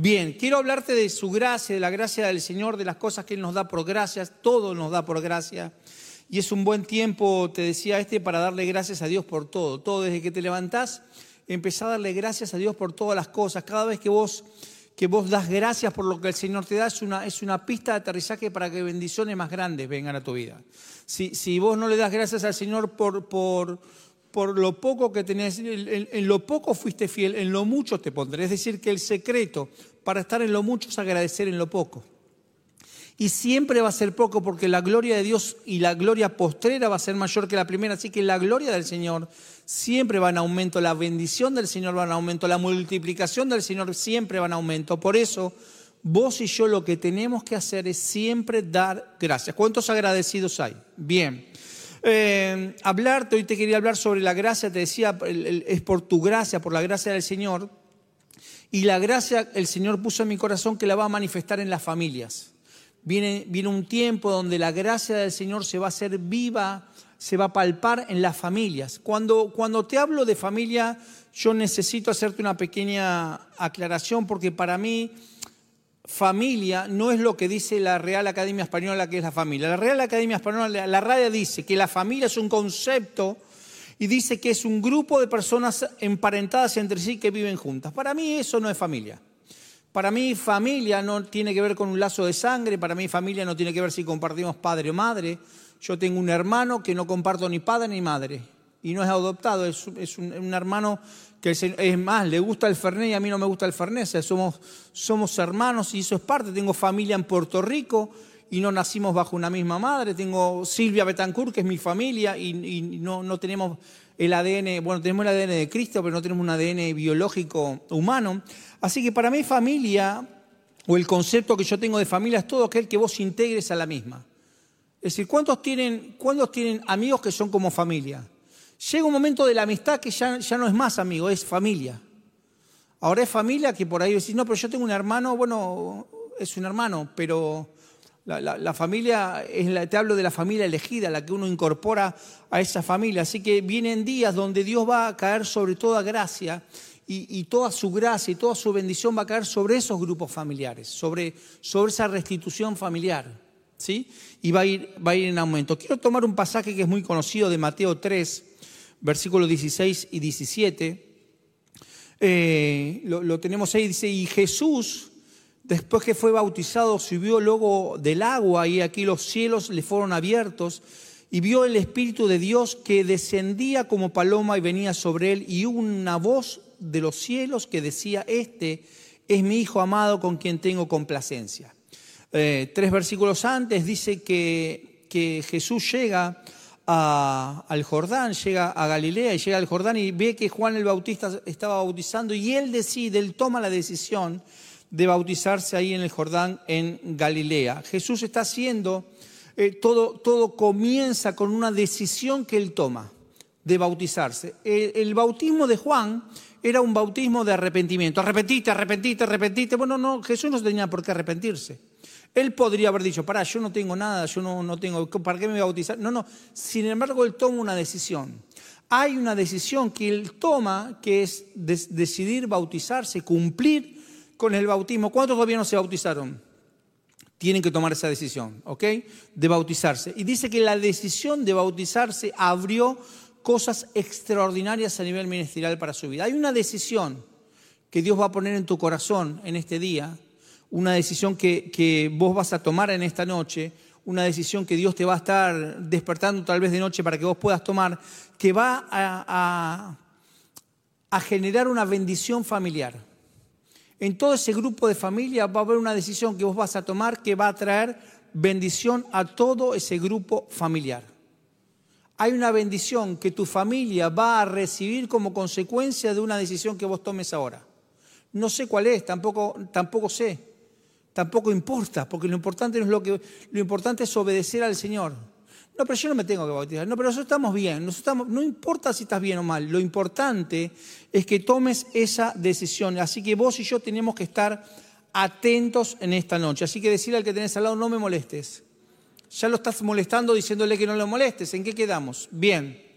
Bien, quiero hablarte de su gracia, de la gracia del Señor, de las cosas que Él nos da por gracias, todo nos da por gracia. Y es un buen tiempo, te decía este, para darle gracias a Dios por todo. Todo desde que te levantás, empezá a darle gracias a Dios por todas las cosas. Cada vez que vos, que vos das gracias por lo que el Señor te da, es una, es una pista de aterrizaje para que bendiciones más grandes vengan a tu vida. Si, si vos no le das gracias al Señor por, por, por lo poco que tenés, en, en, lo poco fuiste fiel, en lo mucho te pondré. Es decir, que el secreto para estar en lo mucho es agradecer en lo poco. Y siempre va a ser poco porque la gloria de Dios y la gloria postrera va a ser mayor que la primera. Así que la gloria del Señor siempre va en aumento, la bendición del Señor va en aumento, la multiplicación del Señor siempre va en aumento. Por eso, vos y yo lo que tenemos que hacer es siempre dar gracias. ¿Cuántos agradecidos hay? Bien. Eh, hablarte, hoy te quería hablar sobre la gracia, te decía, es por tu gracia, por la gracia del Señor. Y la gracia el Señor puso en mi corazón que la va a manifestar en las familias. Viene, viene un tiempo donde la gracia del Señor se va a hacer viva, se va a palpar en las familias. Cuando, cuando te hablo de familia, yo necesito hacerte una pequeña aclaración porque para mí familia no es lo que dice la Real Academia Española que es la familia. La Real Academia Española, la RAE dice que la familia es un concepto y dice que es un grupo de personas emparentadas entre sí que viven juntas. Para mí eso no es familia. Para mí familia no tiene que ver con un lazo de sangre, para mí familia no tiene que ver si compartimos padre o madre. Yo tengo un hermano que no comparto ni padre ni madre y no es adoptado, es, un, hermano que es más, le gusta el Fernet y a mí no me gusta el Fernet, somos, somos hermanos y eso es parte. Tengo familia en Puerto Rico y no nacimos bajo una misma madre. Tengo Silvia Betancourt, que es mi familia, y, no, no, tenemos el ADN, bueno, tenemos el ADN de Cristo, pero no tenemos un ADN biológico humano. Así que para mí familia, o el concepto que yo tengo de familia, es todo aquel que vos integres a la misma. Es decir, ¿cuántos tienen, ¿cuántos tienen amigos que son como familia? Llega un momento de la amistad que ya, ya no es más amigo, es familia. Ahora es familia que por ahí decís, no, pero yo tengo un hermano, bueno, es un hermano, pero la, familia, es te hablo de la familia elegida, la que uno incorpora a esa familia. Así que vienen días donde Dios va a caer sobre toda gracia y, toda su gracia y toda su bendición va a caer sobre esos grupos familiares, sobre, sobre esa restitución familiar. ¿sí? Y va a, ir, va a ir en aumento. Quiero tomar un pasaje que es muy conocido de Mateo 3, versículos 16 y 17. Eh, lo, lo tenemos ahí, dice, y Jesús Después que fue bautizado, subió luego del agua y aquí los cielos le fueron abiertos y vio el Espíritu de Dios que descendía como paloma y venía sobre él y una voz de los cielos que decía, este es mi Hijo amado con quien tengo complacencia. Eh, tres versículos antes dice que, que Jesús llega al Jordán, llega a Galilea y llega al Jordán y ve que Juan el Bautista estaba bautizando y él decide, él toma la decisión de bautizarse ahí en el Jordán, en Galilea. Jesús está haciendo, eh, todo, todo comienza con una decisión que él toma de bautizarse. El, bautismo de Juan era un bautismo de arrepentimiento. Arrepentite, arrepentite, arrepentite. Bueno, no, Jesús no tenía por qué arrepentirse. Él podría haber dicho, pará, yo no tengo nada, yo no, no tengo, ¿para qué me a bautizar? No, no. Sin embargo, él toma una decisión. Hay una decisión que él toma que es decidir bautizarse, cumplir con el bautismo. ¿Cuántos todavía no se bautizaron? Tienen que tomar esa decisión, ¿ok? De bautizarse. Y dice que la decisión de bautizarse abrió cosas extraordinarias a nivel ministerial para su vida. Hay una decisión que Dios va a poner en tu corazón en este día, una decisión que, vos vas a tomar en esta noche, una decisión que Dios te va a estar despertando tal vez de noche para que vos puedas tomar, que va a, a generar una bendición familiar en todo ese grupo de familia va a haber una decisión que vos vas a tomar que va a traer bendición a todo ese grupo familiar. Hay una bendición que tu familia va a recibir como consecuencia de una decisión que vos tomes ahora. No sé cuál es, tampoco, tampoco sé, tampoco importa, porque lo importante, no es lo, que, lo importante es obedecer al Señor. No, pero yo no me tengo que bautizar. No, pero nosotros estamos bien. Nosotros no importa si estás bien o mal. Lo importante es que tomes esa decisión. Así que vos y yo tenemos que estar atentos en esta noche. Así que decirle al que tenés al lado, no me molestes. Ya lo estás molestando diciéndole que no lo molestes. ¿En qué quedamos? Bien.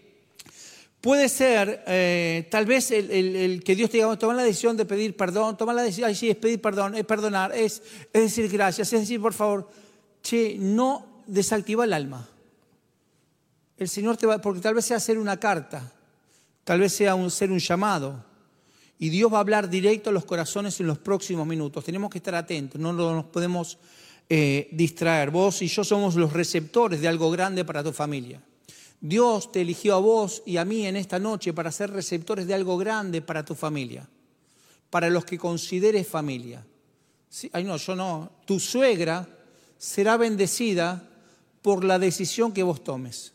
Puede ser, eh, tal vez, el, que Dios te diga, toma la decisión de pedir perdón, toma la decisión, ay, es pedir perdón, es perdonar, es, es decir gracias, es decir, por favor, che, no desactiva el alma. El Señor te va, porque tal vez sea hacer una carta, tal vez sea un, ser un llamado, y Dios va a hablar directo a los corazones en los próximos minutos. Tenemos que estar atentos, no nos podemos eh, distraer. Vos y yo somos los receptores de algo grande para tu familia. Dios te eligió a vos y a mí en esta noche para ser receptores de algo grande para tu familia, para los que consideres familia. ay, no, yo no. Tu suegra será bendecida por la decisión que vos tomes.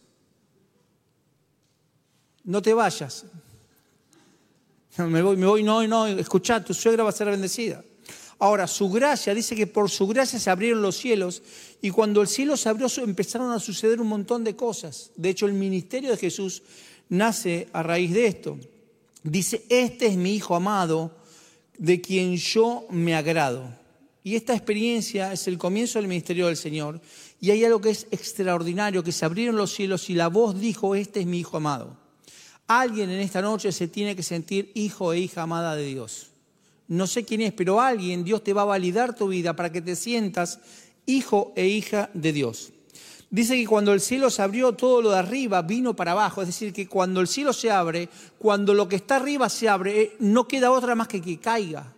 No te vayas. Me voy, me voy, no, no, escuchá, tu suegra va a ser bendecida. Ahora, su gracia, dice que por su gracia se abrieron los cielos y cuando el cielo se abrió empezaron a suceder un montón de cosas. De hecho, el ministerio de Jesús nace a raíz de esto. Dice, este es mi Hijo amado, de quien yo me agrado. Y esta experiencia es el comienzo del ministerio del Señor. Y hay algo que es extraordinario, que se abrieron los cielos y la voz dijo, este es mi Hijo amado. Alguien en esta noche se tiene que sentir hijo e hija amada de Dios no sé quién es, pero alguien, Dios te va a validar tu vida para que te sientas hijo e hija de Dios. Dice que cuando el cielo se abrió, todo lo de arriba vino para abajo. Es decir, que cuando el cielo se abre, cuando lo que está arriba se abre, eh, no queda otra más que que caiga.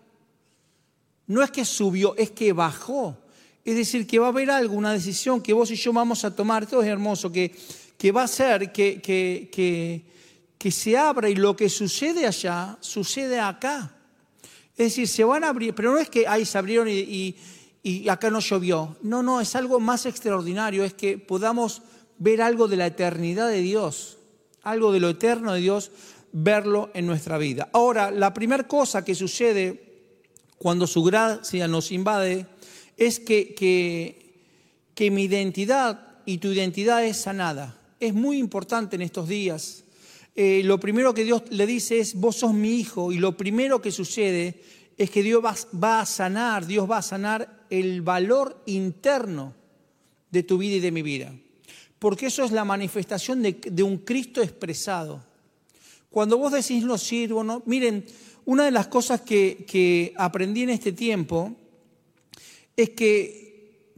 No es que subió, es que bajó. Es decir, que va a haber algo, una decisión que vos y yo vamos a tomar. Esto es hermoso, que, que va a ser que, que, que se abra y lo que sucede allá, sucede acá. Es decir, se van a abrir, pero no es que ahí se abrieron y, acá no llovió. No, no, es algo más extraordinario, es que podamos ver algo de la eternidad de Dios, algo de lo eterno de Dios, verlo en nuestra vida. Ahora, la primera cosa que sucede cuando su gracia nos invade es que, que, mi identidad y tu identidad es sanada. Es muy importante en estos días eh, lo primero que Dios le dice es, vos sos mi hijo, y lo primero que sucede es que Dios va, a sanar, Dios va a sanar el valor interno de tu vida y de mi vida. Porque eso es la manifestación de, un Cristo expresado. Cuando vos decís no sirvo, no, miren, una de las cosas que, que aprendí en este tiempo es que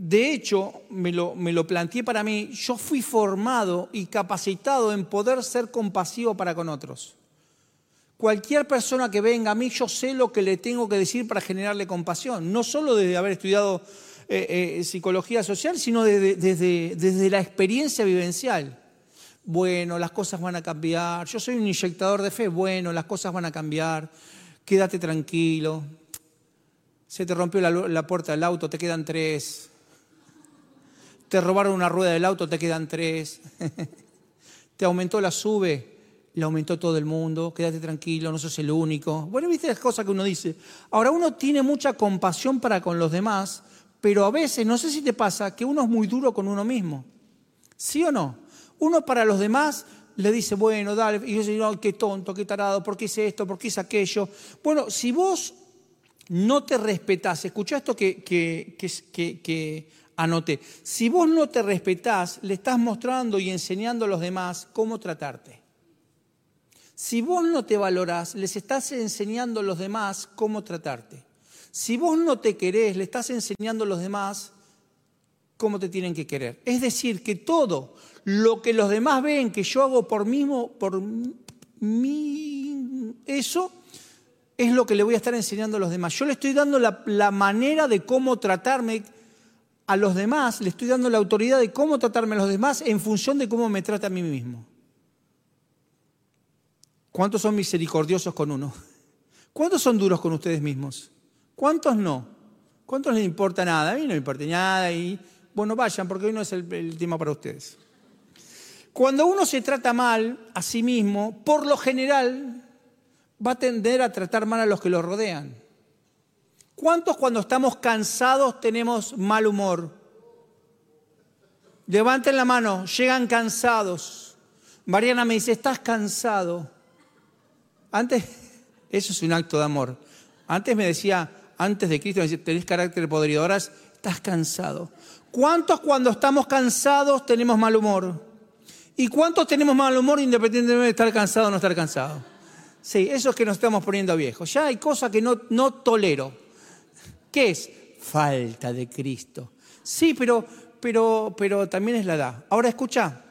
de hecho, me lo, me lo planteé para mí, yo fui formado y capacitado en poder ser compasivo para con otros. Cualquier persona que venga a mí, yo sé lo que le tengo que decir para generarle compasión, no solo desde haber estudiado eh, eh, psicología social, sino desde, desde la experiencia vivencial. Bueno, las cosas van a cambiar, yo soy un inyectador de fe, bueno, las cosas van a cambiar, quédate tranquilo, se te rompió la, la puerta del auto, te quedan tres, te robaron una rueda del auto, te quedan tres. te aumentó la sube, le aumentó todo el mundo, quédate tranquilo, no sos el único. Bueno, viste las cosas que uno dice. Ahora uno tiene mucha compasión para con los demás, pero a veces, no sé si te pasa, que uno es muy duro con uno mismo. ¿Sí o no? Uno para los demás le dice, bueno, dale, y yo dice, no, qué tonto, qué tarado, ¿por qué hice esto? ¿Por qué hice aquello? Bueno, si vos no te respetás, escucha esto que, que, que Anote, si vos no te respetás, le estás mostrando y enseñando a los demás cómo tratarte. Si vos no te valorás, les estás enseñando a los demás cómo tratarte. Si vos no te querés, le estás enseñando a los demás cómo te tienen que querer. Es decir, que todo lo que los demás ven que yo hago por mismo, por mí, eso es lo que le voy a estar enseñando a los demás. Yo le estoy dando la, la manera de cómo tratarme a los demás, le estoy dando la autoridad de cómo tratarme a los demás en función de cómo me trata a mí mismo. ¿Cuántos son misericordiosos con uno? ¿Cuántos son duros con ustedes mismos? ¿Cuántos no? ¿Cuántos les importa nada? A mí no me importa nada y bueno, vayan porque hoy no es el, el tema para ustedes. Cuando uno se trata mal a sí mismo, por lo general va a tender a tratar mal a los que lo rodean. ¿Cuántos cuando estamos cansados tenemos mal humor? Levanten la mano, llegan cansados. Mariana me dice, estás cansado. Antes, eso es un acto de amor. Antes me decía, antes de Cristo, me decía, tenés carácter podrido, ahora estás cansado. ¿Cuántos cuando estamos cansados tenemos mal humor? ¿Y cuántos tenemos mal humor independientemente de estar cansado o no estar cansado? Sí, eso es que nos estamos poniendo viejos. Ya hay cosas que no, no tolero. ¿Qué es? Falta de Cristo. Sí, pero, pero, pero también es la edad. Ahora escucha,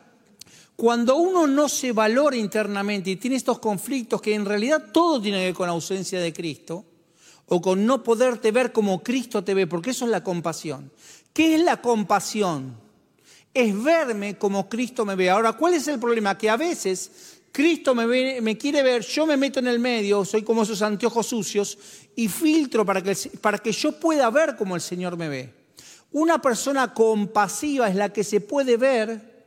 cuando uno no se valora internamente y tiene estos conflictos que en realidad todo tiene que ver con ausencia de Cristo, o con no poderte ver como Cristo te ve, porque eso es la compasión. ¿Qué es la compasión? Es verme como Cristo me ve. Ahora, ¿cuál es el problema? Que a veces Cristo me, me quiere ver, yo me meto en el medio, soy como esos anteojos sucios y filtro para que, para que yo pueda ver como el Señor me ve. Una persona compasiva es la que se puede ver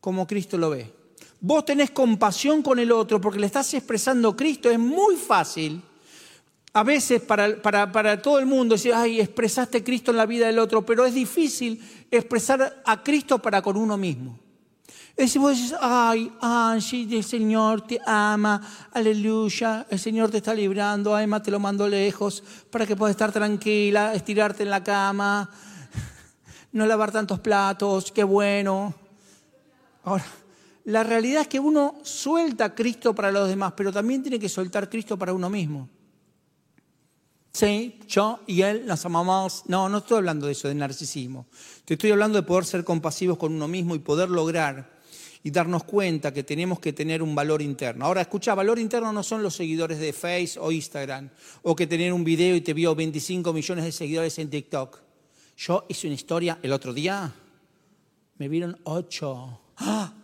como Cristo lo ve. Vos tenés compasión con el otro porque le estás expresando Cristo. Es muy fácil a veces para, para, todo el mundo decir, ay, expresaste Cristo en la vida del otro, pero es difícil expresar a Cristo para con uno mismo. Decir, vos decís, ay, Angie, el Señor te ama, aleluya, el Señor te está librando, Emma te lo mando lejos para que puedas estar tranquila, estirarte en la cama, no lavar tantos platos, qué bueno. Ahora, la realidad es que uno suelta Cristo para los demás, pero también tiene que soltar Cristo para uno mismo. Sí, yo y él nos amamos. No, no estoy hablando de eso, de narcisismo. Te estoy hablando de poder ser compasivos con uno mismo y poder lograr y darnos cuenta que tenemos que tener un valor interno. Ahora, escucha, valor interno no son los seguidores de Facebook o Instagram, o que tener un video y te vio 25 millones de seguidores en TikTok. Yo hice una historia el otro día, me vieron 8. ¡Ah!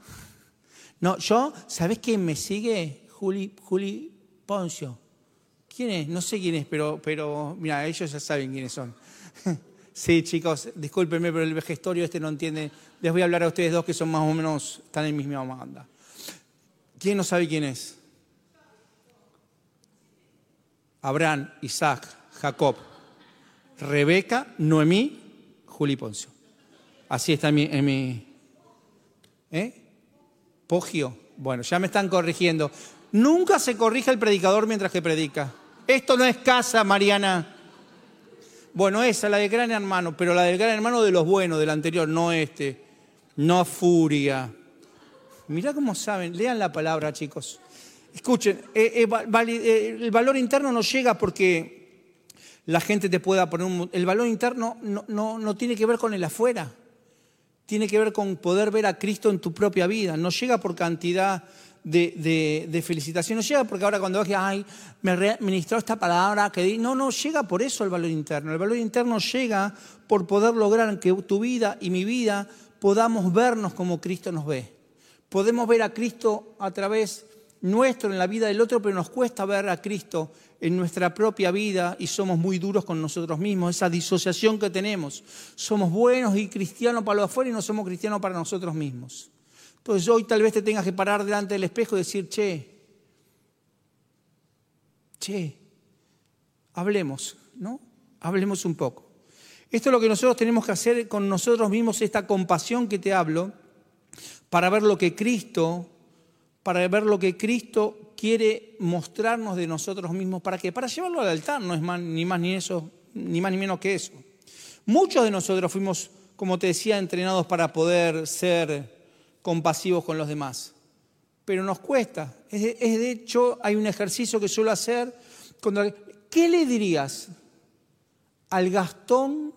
No, yo, ¿sabes quién me sigue? Juli, Juli Poncio. ¿Quién es? No sé quién es, pero, pero mira, ellos ya saben quiénes son. sí, chicos, discúlpenme, pero el vejestorio este no entiende. Les voy a hablar a ustedes dos que son más o menos, están en mi misma banda. ¿Quién no sabe quién es? Abraham, Isaac, Jacob, Rebeca, Noemí, Juli Poncio. Así está en mi... En mi ¿Eh? Pogio. Bueno, ya me están corrigiendo. Nunca se corrige el predicador mientras que predica. Esto no es casa, Mariana. Bueno, esa, la del gran hermano, pero la del gran hermano de los buenos, del anterior, no este. No furia. Mirá cómo saben, lean la palabra, chicos. Escuchen, eh, eh, eh, el valor interno no llega porque la gente te pueda poner un... El valor interno no, no, no tiene que ver con el afuera, tiene que ver con poder ver a Cristo en tu propia vida. No llega por cantidad de, de, felicitación. No llega porque ahora cuando que ay, me ministró esta palabra, que no, no llega por eso el valor interno. El valor interno llega por poder lograr que tu vida y mi vida podamos vernos como Cristo nos ve. Podemos ver a Cristo a través nuestro en la vida del otro, pero nos cuesta ver a Cristo en nuestra propia vida y somos muy duros con nosotros mismos, esa disociación que tenemos. Somos buenos y cristianos para los afuera y no somos cristianos para nosotros mismos. Entonces hoy tal vez te tengas que parar delante del espejo y decir, che, che, hablemos, ¿no? Hablemos un poco. Esto es lo que nosotros tenemos que hacer con nosotros mismos, esta compasión que te hablo, para ver lo que Cristo, para ver lo que Cristo quiere mostrarnos de nosotros mismos. ¿Para qué? Para llevarlo al altar, no es más, ni más ni eso, ni más ni menos que eso. Muchos de nosotros fuimos, como te decía, entrenados para poder ser compasivos con los demás. Pero nos cuesta. Es de, hecho, hay un ejercicio que suelo hacer. ¿Qué le dirías al Gastón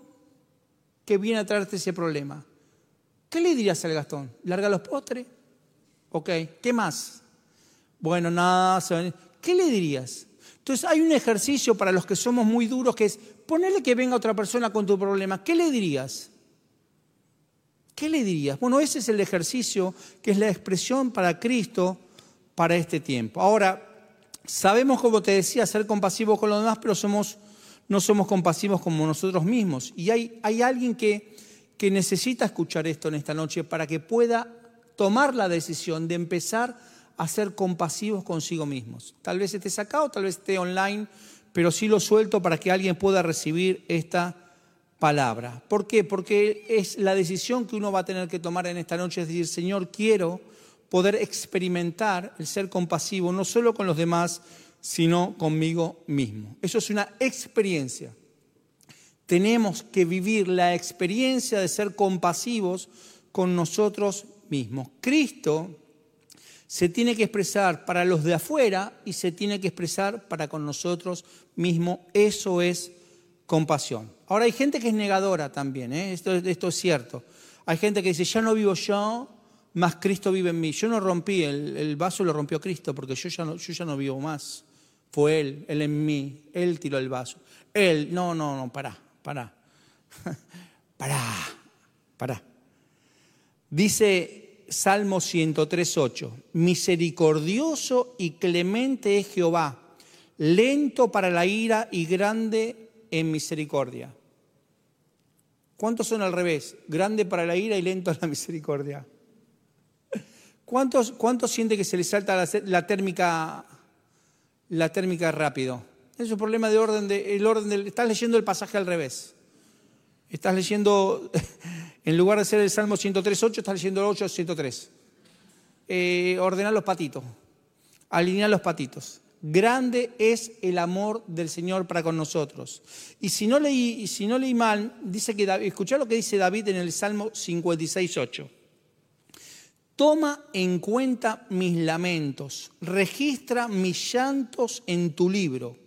que viene a traerte ese problema? ¿Qué le dirías al Gastón? ¿Larga los postres? Ok, ¿qué más? Bueno, nada, ¿qué le dirías? Entonces hay un ejercicio para los que somos muy duros que es ponerle que venga otra persona con tu problema. ¿Qué le dirías? ¿Qué le dirías? Bueno, ese es el ejercicio que es la expresión para Cristo para este tiempo. Ahora, sabemos, como te decía, ser compasivos con los demás, pero somos, no somos compasivos como nosotros mismos. Y hay, alguien que, que necesita escuchar esto en esta noche para que pueda tomar la decisión de empezar a ser compasivos consigo mismos. Tal vez esté sacado, tal vez esté online, pero sí lo suelto para que alguien pueda recibir esta palabra. ¿Por qué? Porque es la decisión que uno va a tener que tomar en esta noche, es decir, Señor, quiero poder experimentar el ser compasivo, no solo con los demás, sino conmigo mismo. Eso es una experiencia. Tenemos que vivir la experiencia de ser compasivos con nosotros mismos. Cristo se tiene que expresar para los de afuera y se tiene que expresar para con nosotros mismos. Eso es compasión. Ahora hay gente que es negadora también, ¿eh? esto, es cierto. Hay gente que dice, ya no vivo yo, más Cristo vive en mí. Yo no rompí, el, vaso lo rompió Cristo porque yo ya, no, yo ya no vivo más. Fue Él, Él en mí, Él tiró el vaso. Él, no, no, no, pará, pará. pará, pará. Dice Salmo 103.8, misericordioso y clemente es Jehová, lento para la ira y grande en misericordia. ¿Cuántos son al revés? Grande para la ira y lento a la misericordia. ¿Cuántos, cuántos siente que se les salta la, térmica, la térmica rápido? Es un problema de orden, de, el orden estás leyendo el pasaje al revés. Estás leyendo, en lugar de ser el Salmo 103.8, estás leyendo el 8.103. Eh, ordenar los patitos, alinear los patitos. Grande es el amor del Señor para con nosotros. Y si no leí, mal, dice que escuchá lo que dice David en el Salmo 56.8. Toma en cuenta mis lamentos, registra mis llantos en tu libro.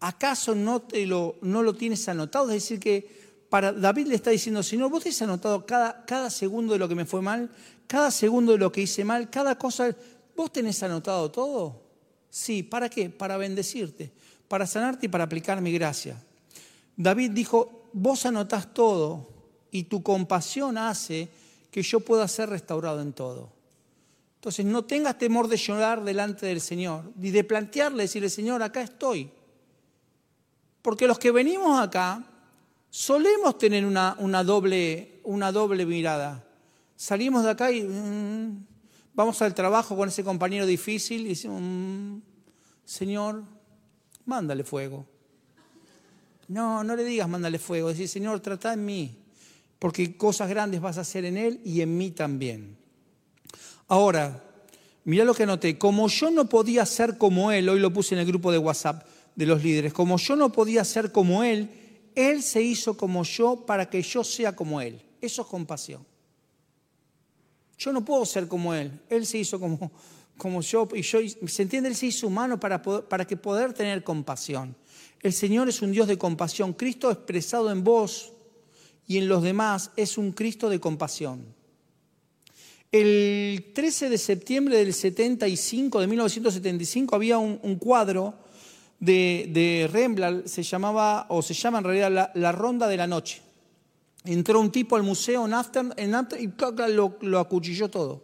¿Acaso no, te lo, no lo tienes anotado? Es decir, que para David le está diciendo, Señor, vos te has anotado cada, cada segundo de lo que me fue mal, cada segundo de lo que hice mal, cada cosa, ¿vos tenés anotado todo? Sí, ¿para qué? Para bendecirte, para sanarte y para aplicar mi gracia. David dijo, vos anotás todo y tu compasión hace que yo pueda ser restaurado en todo. Entonces no tengas temor de llorar delante del Señor, ni de plantearle, decirle, Señor, acá estoy. Porque los que venimos acá solemos tener una, una, doble, una doble mirada. Salimos de acá y mm, vamos al trabajo con ese compañero difícil y decimos, mm, Señor, mándale fuego. No, no le digas mándale fuego, decir, Señor, trata en mí porque cosas grandes vas a hacer en Él y en mí también. Ahora, mira lo que anoté, como yo no podía ser como Él, hoy lo puse en el grupo de WhatsApp de los líderes, como yo no podía ser como Él, Él se hizo como yo para que yo sea como Él. Eso es compasión. Yo no puedo ser como Él, Él se hizo como, como yo, y yo, se entiende, Él se hizo humano para, para que poder tener compasión. El Señor es un Dios de compasión. Cristo expresado en vos y en los demás es un Cristo de compasión. El 13 de septiembre del 75, de 1975, había un, cuadro de, de, Rembrandt, se llamaba, o se llama en realidad la, Ronda de la Noche. Entró un tipo al museo en y lo, acuchilló todo.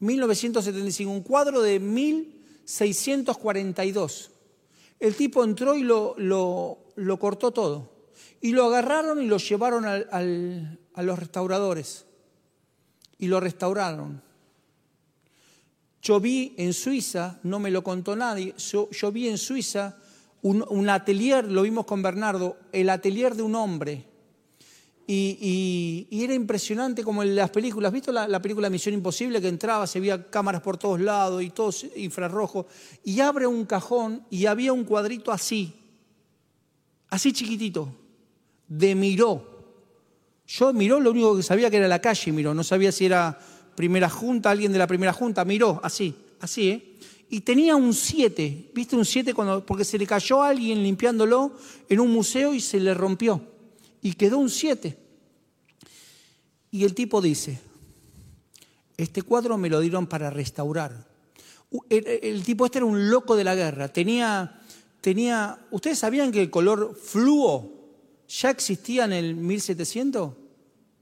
1975, un cuadro de 1642. El tipo entró y lo, cortó todo. Y lo agarraron y lo llevaron a los restauradores. Y lo restauraron. Yo vi en Suiza, no me lo contó nadie, yo, vi en Suiza un, atelier, lo vimos con Bernardo, el atelier de un hombre. Y, era impresionante como en las películas, ¿has visto la, la, película Misión Imposible que entraba, se veía cámaras por todos lados y todo infrarrojo? Y abre un cajón y había un cuadrito así, así chiquitito de Miró. Yo Miró lo único que sabía que era la calle Miró, no sabía si era primera junta, alguien de la primera junta, Miró, así, así, ¿eh? Y tenía un 7, ¿viste un 7? Porque se le cayó a alguien limpiándolo en un museo y se le rompió. Y quedó un 7. Y el tipo dice, este cuadro me lo dieron para restaurar. El, tipo este era un loco de la guerra. Tenía, tenía, ¿ustedes sabían que el color fluo ya existía en el 1700?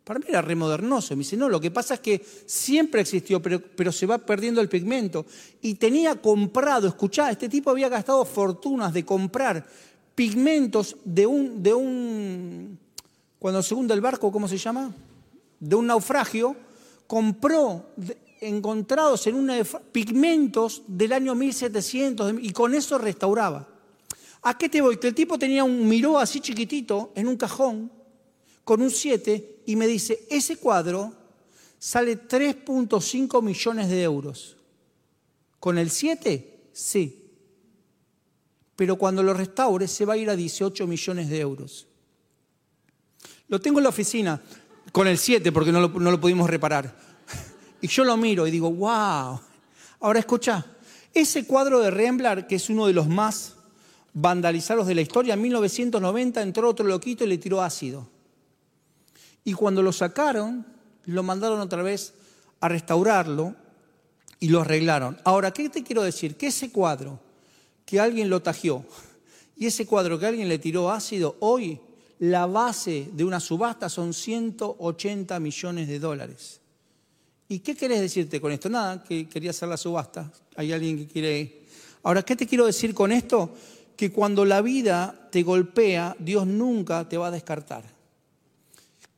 Para mí era remodernoso. Me dice, no, lo que pasa es que siempre existió, pero, pero se va perdiendo el pigmento. Y tenía comprado, escuchá, este tipo había gastado fortunas de comprar pigmentos de un, de un, cuando se hunde el barco, ¿cómo se llama? De un naufragio, compró encontrados en un pigmentos del año 1700 y con eso restauraba. ¿A qué te voy? Que el tipo tenía un miró así chiquitito en un cajón con un 7 y me dice, ese cuadro sale 3.5 millones de euros. ¿Con el 7? Sí. Pero cuando lo restaure se va a ir a 18 millones de euros. Lo tengo en la oficina con el 7 porque no lo, pudimos reparar. Y yo lo miro y digo, wow. Ahora escucha, ese cuadro de Rembrandt, que es uno de los más vandalizados de la historia, en 1990 entró otro loquito y le tiró ácido. Y cuando lo sacaron, lo mandaron otra vez a restaurarlo y lo arreglaron. Ahora, ¿qué te quiero decir? Que ese cuadro que alguien lo tajió y ese cuadro que alguien le tiró ácido, hoy la base de una subasta son 180 millones de dólares. ¿Y qué querés decirte con esto? Nada, que quería hacer la subasta. Hay alguien que quiere... Ahora, ¿qué te quiero decir con esto? Que cuando la vida te golpea, Dios nunca te va a descartar.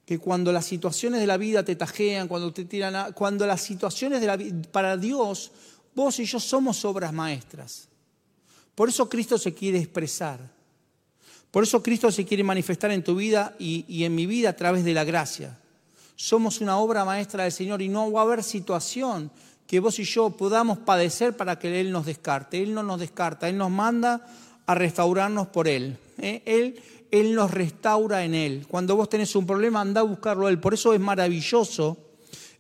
Que cuando las situaciones de la vida te tajean, cuando te tiran, a... cuando las situaciones de la vida, para Dios, vos y yo somos obras maestras. Por eso Cristo se quiere expresar. Por eso Cristo se quiere manifestar en tu vida y, en mi vida a través de la gracia somos una obra maestra del Señor y no va a haber situación que vos y yo podamos padecer para que Él nos descarte. Él no nos descarta, Él nos manda a restaurarnos por Él. ¿eh? Él, Él nos restaura en Él. Cuando vos tenés un problema, anda a buscarlo a Él. Por eso es maravilloso,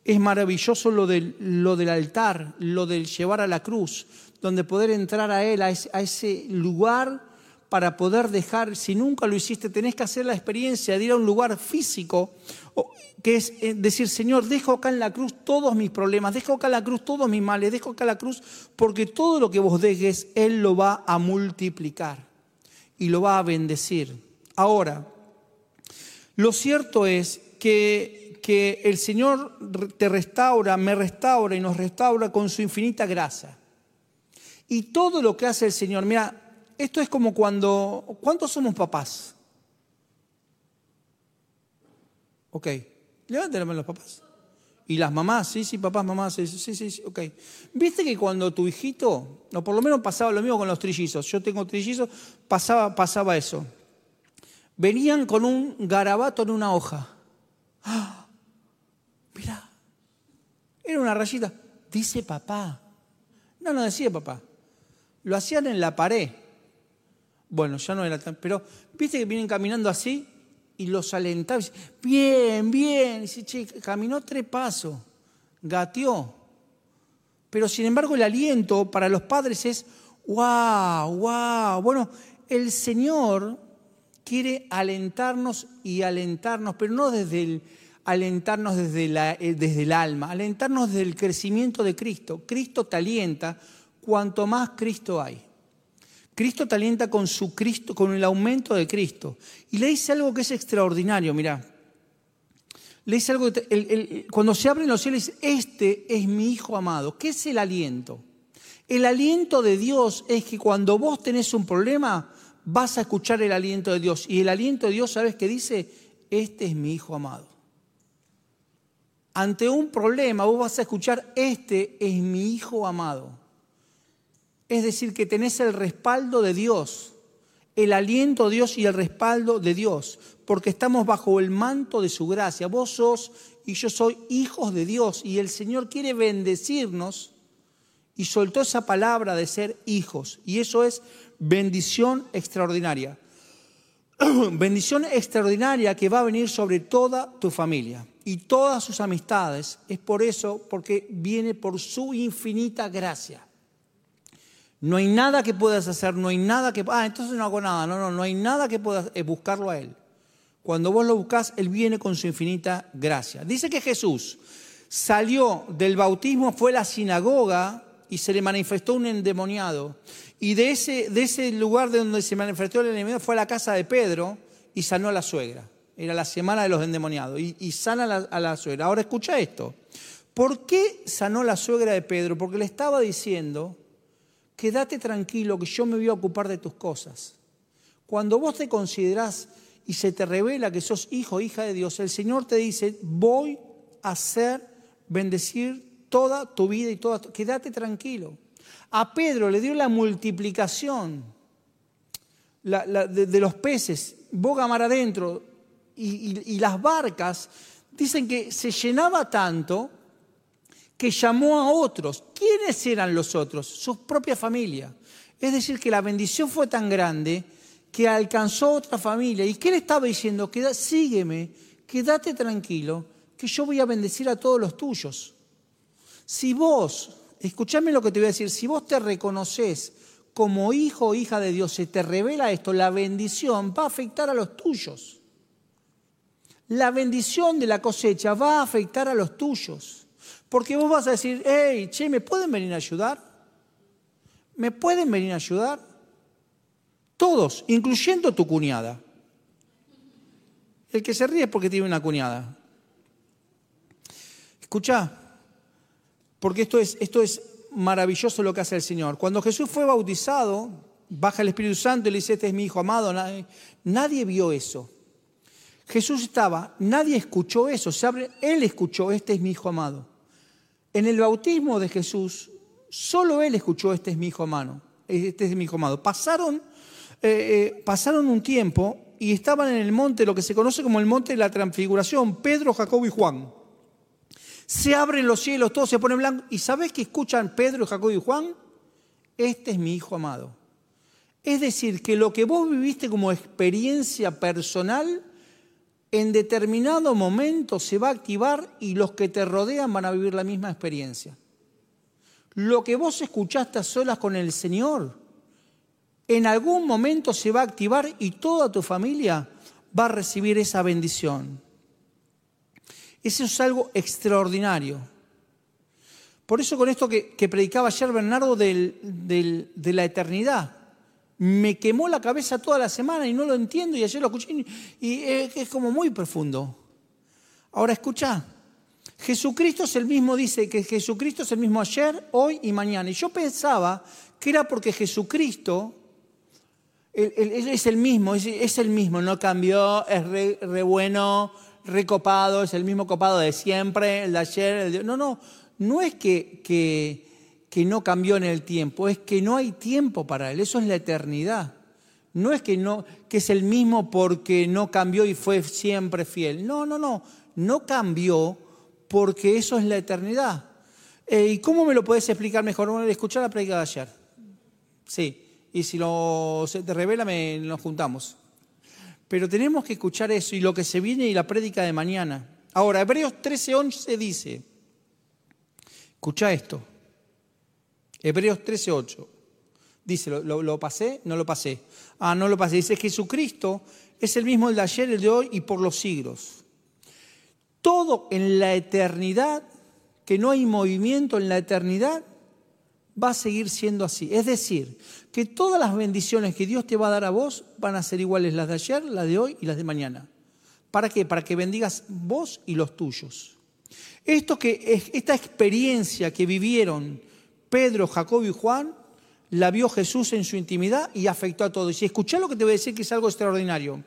es maravilloso lo del, lo del altar, lo del llevar a la cruz, donde poder entrar a Él, a ese lugar para poder dejar, si nunca lo hiciste, tenés que hacer la experiencia de ir a un lugar físico, que es eh, decir, Señor, dejo acá en la cruz todos mis problemas, dejo acá en la cruz todos mis males, dejo acá en la cruz, porque todo lo que vos dejes, Él lo va a multiplicar y lo va a bendecir. Ahora, lo cierto es que, que el Señor te restaura, me restaura y nos restaura con su infinita gracia. Y todo lo que hace el Señor, mira, esto es como cuando, ¿cuántos somos papás? Ok, levanten los papás. Y las mamás, sí, sí, papás, mamás, sí, sí, sí, ok. ¿Viste que cuando tu hijito, o por lo menos pasaba lo mismo con los trillizos, yo tengo trillizos, pasaba, pasaba eso. Venían con un garabato en una hoja. ¡Ah! Mira, era una rayita. Dice papá. No, no decía papá. Lo hacían en la pared. Bueno, ya no era tan. Pero, viste que vienen caminando así y los alentaba. bien, bien. dice, che, caminó tres pasos, gateó. Pero sin embargo, el aliento para los padres es, wow, wow. Bueno, el Señor quiere alentarnos y alentarnos, pero no desde el alentarnos desde, la, eh, desde el alma, alentarnos desde el crecimiento de Cristo. Cristo te alienta cuanto más Cristo hay. Cristo te alienta con su Cristo, con el aumento de Cristo. Y le dice algo que es extraordinario, mirá. Le dice algo, cuando se abren los cielos, este es mi Hijo amado. ¿Qué es el aliento? El aliento de Dios es que cuando vos tenés un problema, vas a escuchar el aliento de Dios. Y el aliento de Dios, ¿sabes qué dice? Este es mi Hijo amado. Ante un problema, vos vas a escuchar, este es mi Hijo amado. Es decir, que tenés el respaldo de Dios, el aliento de Dios y el respaldo de Dios, porque estamos bajo el manto de su gracia. Vos sos y yo soy hijos de Dios y el Señor quiere bendecirnos y soltó esa palabra de ser hijos. Y eso es bendición extraordinaria. bendición extraordinaria que va a venir sobre toda tu familia y todas sus amistades. Es por eso, porque viene por su infinita gracia. No hay nada que puedas hacer, no hay nada que... Ah, entonces no hago nada. No, no, no hay nada que puedas eh, buscarlo a Él. Cuando vos lo buscas, Él viene con su infinita gracia. Dice que Jesús salió del bautismo, fue a la sinagoga y se le manifestó un endemoniado. Y de ese, de ese lugar de donde se manifestó el endemoniado fue a la casa de Pedro y sanó a la suegra. Era la semana de los endemoniados. Y, sana a la suegra. Ahora escucha esto. ¿Por qué sanó la suegra de Pedro? Porque le estaba diciendo quédate tranquilo que yo me voy a ocupar de tus cosas. Cuando vos te considerás y se te revela que sos hijo hija de Dios, el Señor te dice, voy a hacer bendecir toda tu vida y toda tu... Quédate tranquilo. A Pedro le dio la multiplicación de, los peces, boga mar adentro, y las barcas, dicen que se llenaba tanto que llamó a otros. ¿Quiénes eran los otros? Su propia familia. Es decir, que la bendición fue tan grande que alcanzó otra familia. ¿Y qué le estaba diciendo? sígueme, quédate tranquilo, que yo voy a bendecir a todos los tuyos. Si vos, escúchame lo que te voy a decir, si vos te reconoces como hijo o hija de Dios, se te revela esto, la bendición va a afectar a los tuyos. La bendición de la cosecha va a afectar a los tuyos. Porque vos vas a decir, hey, che, ¿me pueden venir a ayudar? ¿Me pueden venir a ayudar? Todos, incluyendo tu cuñada. El que se ríe es porque tiene una cuñada. Escucha, porque esto es, esto es maravilloso lo que hace el Señor. Cuando Jesús fue bautizado, baja el Espíritu Santo y le dice, este es mi Hijo amado. Nadie, vio eso. Jesús estaba, nadie escuchó eso. Él escuchó, este es mi Hijo amado. En el bautismo de Jesús, solo él escuchó, este es mi Hijo amado. Este es mi. Pasaron, eh, eh, pasaron un tiempo y estaban en el monte, lo que se conoce como el monte de la transfiguración, Pedro, Jacobo y Juan. Se abren los cielos, todo se pone blanco. ¿Y sabes qué escuchan Pedro, Jacobo y Juan? Este es mi hijo amado. Es decir, que lo que vos viviste como experiencia personal, en determinado momento se va a activar y los que te rodean van a vivir la misma experiencia. Lo que vos escuchaste a solas con el Señor, en algún momento se va a activar y toda tu familia va a recibir esa bendición. Eso es algo extraordinario. Por eso con esto que, predicaba ayer Bernardo de la eternidad, me quemó la cabeza toda la semana y no lo entiendo y ayer lo escuché y es, como muy profundo. Ahora escucha, Jesucristo es el mismo, dice que Jesucristo es el mismo ayer, hoy y mañana. Y yo pensaba que era porque Jesucristo es el mismo, es, el mismo, no cambió, es re, bueno, recopado, es el mismo copado de siempre, el de ayer, el de... No, no, no es que, que no cambió en el tiempo, es que no hay tiempo para él, eso es la eternidad. No es que, no, que es el mismo porque no cambió y fue siempre fiel. No, no, no, no cambió porque eso es la eternidad. Eh, ¿Y cómo me lo puedes explicar mejor? Bueno, escuchar la predica de ayer. Sí y si lo, se te revela nos juntamos. Pero tenemos que escuchar eso y lo que se viene y la prédica de mañana. Ahora, Hebreos 13:11 dice, escucha esto, Hebreos 13:8, dice, ¿lo, ¿lo, pasé? No lo pasé. Ah, no lo pasé. Dice, Jesucristo es el mismo el de ayer, el de hoy y por los siglos. Todo en la eternidad, que no hay movimiento en la eternidad, va a seguir siendo así. Es decir, que todas las bendiciones que Dios te va a dar a vos van a ser iguales las de ayer, las de hoy y las de mañana. ¿Para qué? Para que bendigas vos y los tuyos. Esto que, esta experiencia que vivieron Pedro, Jacobo y Juan, la vio Jesús en su intimidad y afectó a todos. Y escuchá lo que te voy a decir que es algo extraordinario.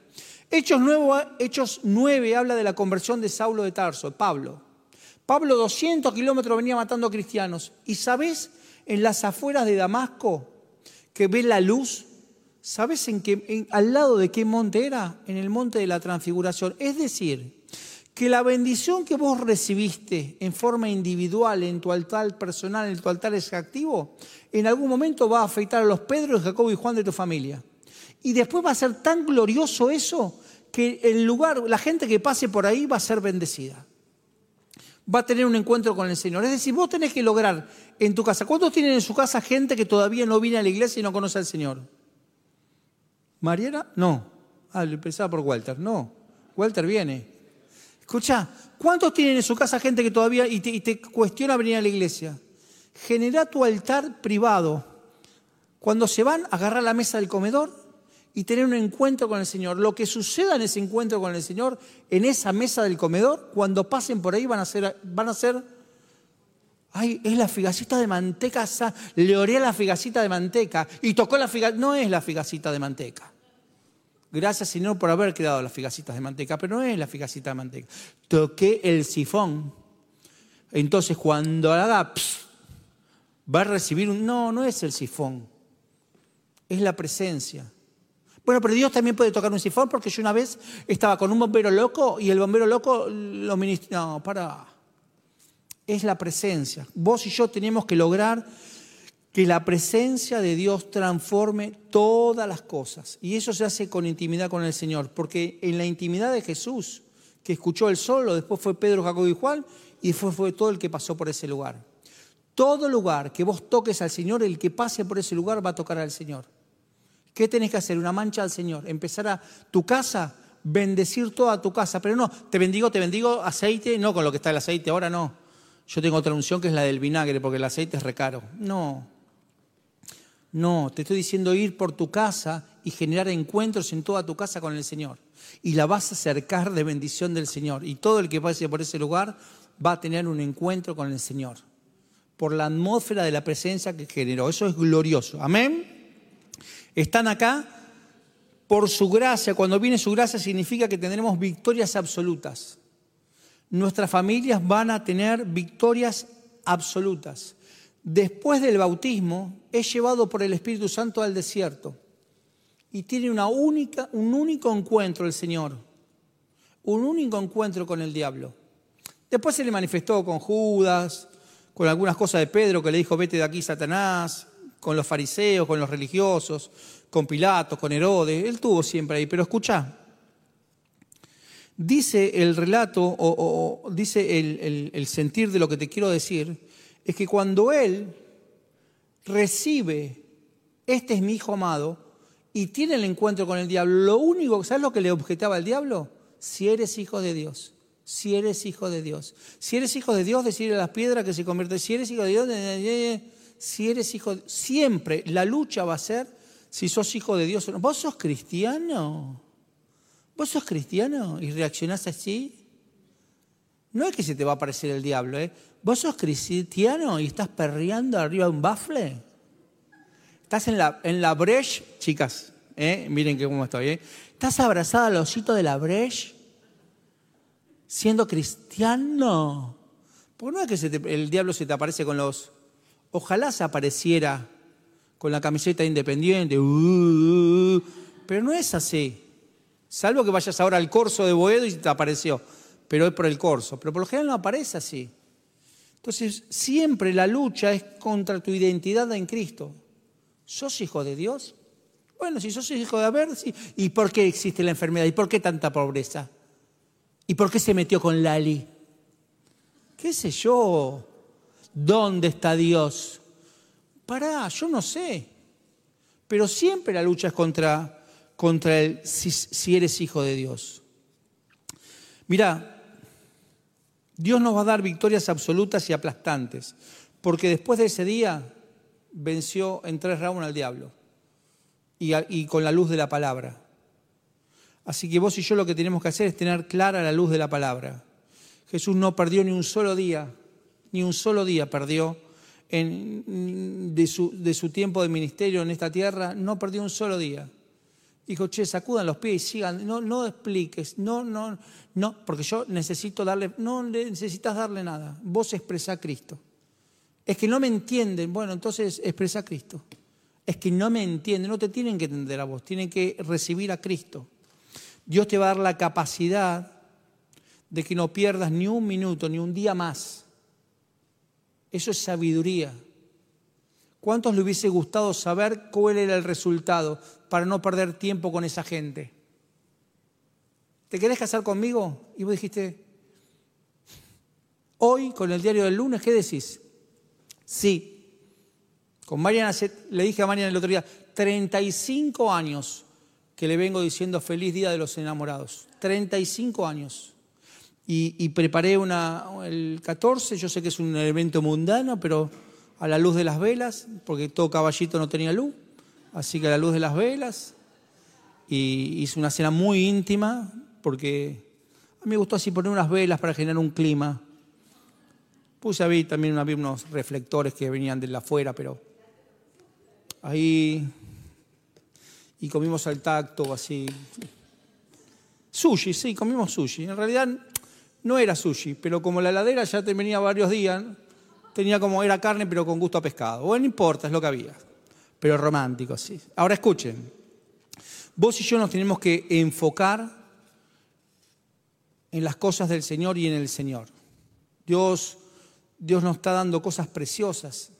Hechos 9, Hechos 9 habla de la conversión de Saulo de Tarso, Pablo. Pablo 200 kilómetros venía matando cristianos. ¿Y sabes en las afueras de Damasco, que ve la luz, ¿sabes en al lado de qué monte era? En el monte de la transfiguración. Es decir, que la bendición que vos recibiste en forma individual, en tu altar personal, en tu altar activo, en algún momento va a afectar a los Pedro, Jacobo y Juan de tu familia. Y después va a ser tan glorioso eso que el lugar, la gente que pase por ahí va a ser bendecida va a tener un encuentro con el Señor. Es decir, vos tenés que lograr en tu casa. ¿Cuántos tienen en su casa gente que todavía no viene a la iglesia y no conoce al Señor? ¿Mariela? No. Ah, lo pensaba por Walter. No. Walter viene. Escucha, ¿cuántos tienen en su casa gente que todavía y te, cuestiona venir a la iglesia? Genera tu altar privado. Cuando se van, agarrar la mesa del comedor y tener un encuentro con el Señor. Lo que suceda en ese encuentro con el Señor, en esa mesa del comedor, cuando pasen por ahí van a ser, van a ser ay, es la figacita de manteca, le oré a la figacita de manteca y tocó la figacita, no es la figacita de manteca. Gracias Señor por haber quedado las figacitas de manteca, pero no es la figacita de manteca. Toqué el sifón. Entonces cuando haga, va a recibir un... No, no es el sifón, es la presencia. Bueno, pero Dios también puede tocar un sifón porque yo una vez estaba con un bombero loco y el bombero loco lo ministró. No, para. Es la presencia. Vos y yo tenemos que lograr que la presencia de Dios transforme todas las cosas. Y eso se hace con intimidad con el Señor, porque en la intimidad de Jesús, que escuchó el solo, después fue Pedro, Jacobo y Juan, y después fue todo el que pasó por ese lugar. Todo lugar que vos toques al Señor, el que pase por ese lugar va a tocar al Señor. ¿Qué tenés que hacer? Una mancha al Señor. Empezar a tu casa, bendecir toda tu casa. Pero no, te bendigo, te bendigo aceite, no con lo que está el aceite, ahora no. Yo tengo otra unción que es la del vinagre, porque el aceite es recaro. No. No, te estoy diciendo ir por tu casa y generar encuentros en toda tu casa con el Señor. Y la vas a acercar de bendición del Señor. Y todo el que pase por ese lugar va a tener un encuentro con el Señor. Por la atmósfera de la presencia que generó. Eso es glorioso. Amén. Están acá por su gracia. Cuando viene su gracia significa que tendremos victorias absolutas. Nuestras familias van a tener victorias absolutas. Después del bautismo es llevado por el Espíritu Santo al desierto y tiene un único encuentro el Señor, un único encuentro con el diablo. Después se le manifestó con Judas, con algunas cosas de Pedro que le dijo, vete de aquí, Satanás, con los fariseos, con los religiosos, con Pilato, con Herodes, él tuvo siempre ahí, pero escucha, dice el relato o, dice el, sentir de lo que te quiero decir, es que cuando él recibe, este es mi hijo amado, y tiene el encuentro con el diablo, lo único, ¿sabes lo que le objetaba al diablo? Si eres hijo de Dios, si eres hijo de Dios. Si eres hijo de Dios, decirle a las piedras que se convierten, si eres hijo de Dios, si eres hijo, de... siempre la lucha va a ser si sos hijo de Dios o no. ¿Vos sos cristiano? ¿Vos sos cristiano y reaccionás así? No es que se te va a aparecer el diablo, ¿eh? ¿Vos sos cristiano y estás perreando arriba de un bafle? Estás en la, en la breche, chicas, ¿eh? miren que cómo estoy, ¿eh? Estás abrazada al osito de la breche, siendo cristiano. Porque no es que el diablo se te aparece con los Ojalá se apareciera con la camiseta independiente, uh, uh, uh, pero no es así. Salvo que vayas ahora al corso de Boedo y te apareció, pero es por el corso. Pero por lo general no aparece así. Entonces, siempre la lucha es contra tu identidad en Cristo. ¿Sos hijo de Dios? Bueno, si sos hijo de Aver, sí. ¿Y por qué existe la enfermedad? ¿Y por qué tanta pobreza? ¿Y por qué se metió con Lali? ¿Qué sé yo? ¿Dónde está Dios? Pará, yo no sé. Pero siempre la lucha es contra, contra el si, eres hijo de Dios. Mira, Dios nos va a dar victorias absolutas y aplastantes, porque después de ese día venció en tres rounds al diablo y, y con la luz de la palabra. Así que vos y yo lo que tenemos que hacer es tener clara la luz de la palabra. Jesús no perdió ni un solo día ni un solo día perdió de, su, tiempo de ministerio en esta tierra, no perdió un solo día. Dijo, che, sacudan los pies y sigan, no, no expliques, no, no, no, porque yo necesito darle, no necesitas darle nada, vos expresa a Cristo. Es que no me entienden, bueno, entonces expresa a Cristo. Es que no me entienden, no te tienen que entender a vos, tienen que recibir a Cristo. Dios te va a dar la capacidad de que no pierdas ni un minuto, ni un día más eso es sabiduría. ¿Cuántos le hubiese gustado saber cuál era el resultado para no perder tiempo con esa gente? ¿Te querés casar conmigo? Y vos dijiste, hoy con el diario del lunes, ¿qué decís? Sí. Con Mariana, le dije a Mariana el otro día, 35 años que le vengo diciendo feliz día de los enamorados. 35 años y, preparé una, el 14, yo sé que es un evento mundano, pero a la luz de las velas, porque todo caballito no tenía luz, así que a la luz de las velas, y hice una cena muy íntima, porque a mí me gustó así poner unas velas para generar un clima. Puse ahí también unos reflectores que venían de afuera, pero ahí, y comimos al tacto, así. Sushi, sí, comimos sushi. En realidad no era sushi, pero como la heladera ya te venía varios días, tenía como era carne pero con gusto a pescado. Bueno, no importa, es lo que había. Pero romántico, sí. Ahora escuchen, vos y yo nos tenemos que enfocar en las cosas del Señor y en el Señor. Dios, Dios nos está dando cosas preciosas.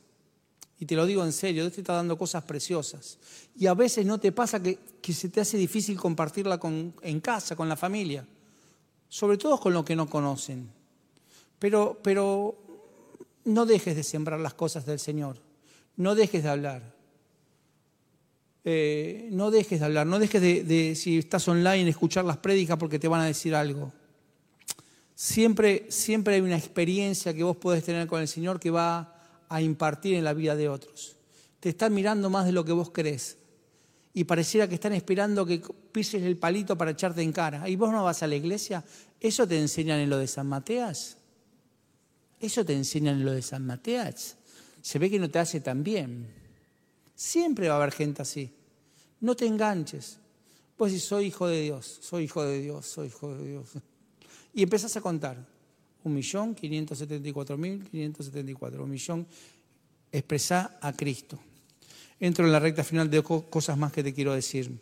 Y te lo digo en serio, Dios te está dando cosas preciosas. Y a veces no te pasa que, se te hace difícil compartirla en casa, con la familia sobre todo con lo que no conocen. Pero, pero no dejes de sembrar las cosas del Señor, no dejes de hablar. Eh, no dejes de hablar, no dejes de, si estás online, escuchar las prédicas porque te van a decir algo. Siempre, siempre hay una experiencia que vos podés tener con el Señor que va a impartir en la vida de otros. Te están mirando más de lo que vos crees. Y pareciera que están esperando que pises el palito para echarte en cara. ¿Y vos no vas a la iglesia? ¿Eso te enseñan en lo de San Mateas? ¿Eso te enseñan en lo de San Mateas? Se ve que no te hace tan bien. Siempre va a haber gente así. No te enganches. Pues si soy hijo de Dios, soy hijo de Dios, soy hijo de Dios. Y empezás a contar. Un millón, quinientos setenta cuatro mil, quinientos setenta y cuatro. Un millón. Expresá a Cristo. Entro en la recta final de cosas más que te quiero decir.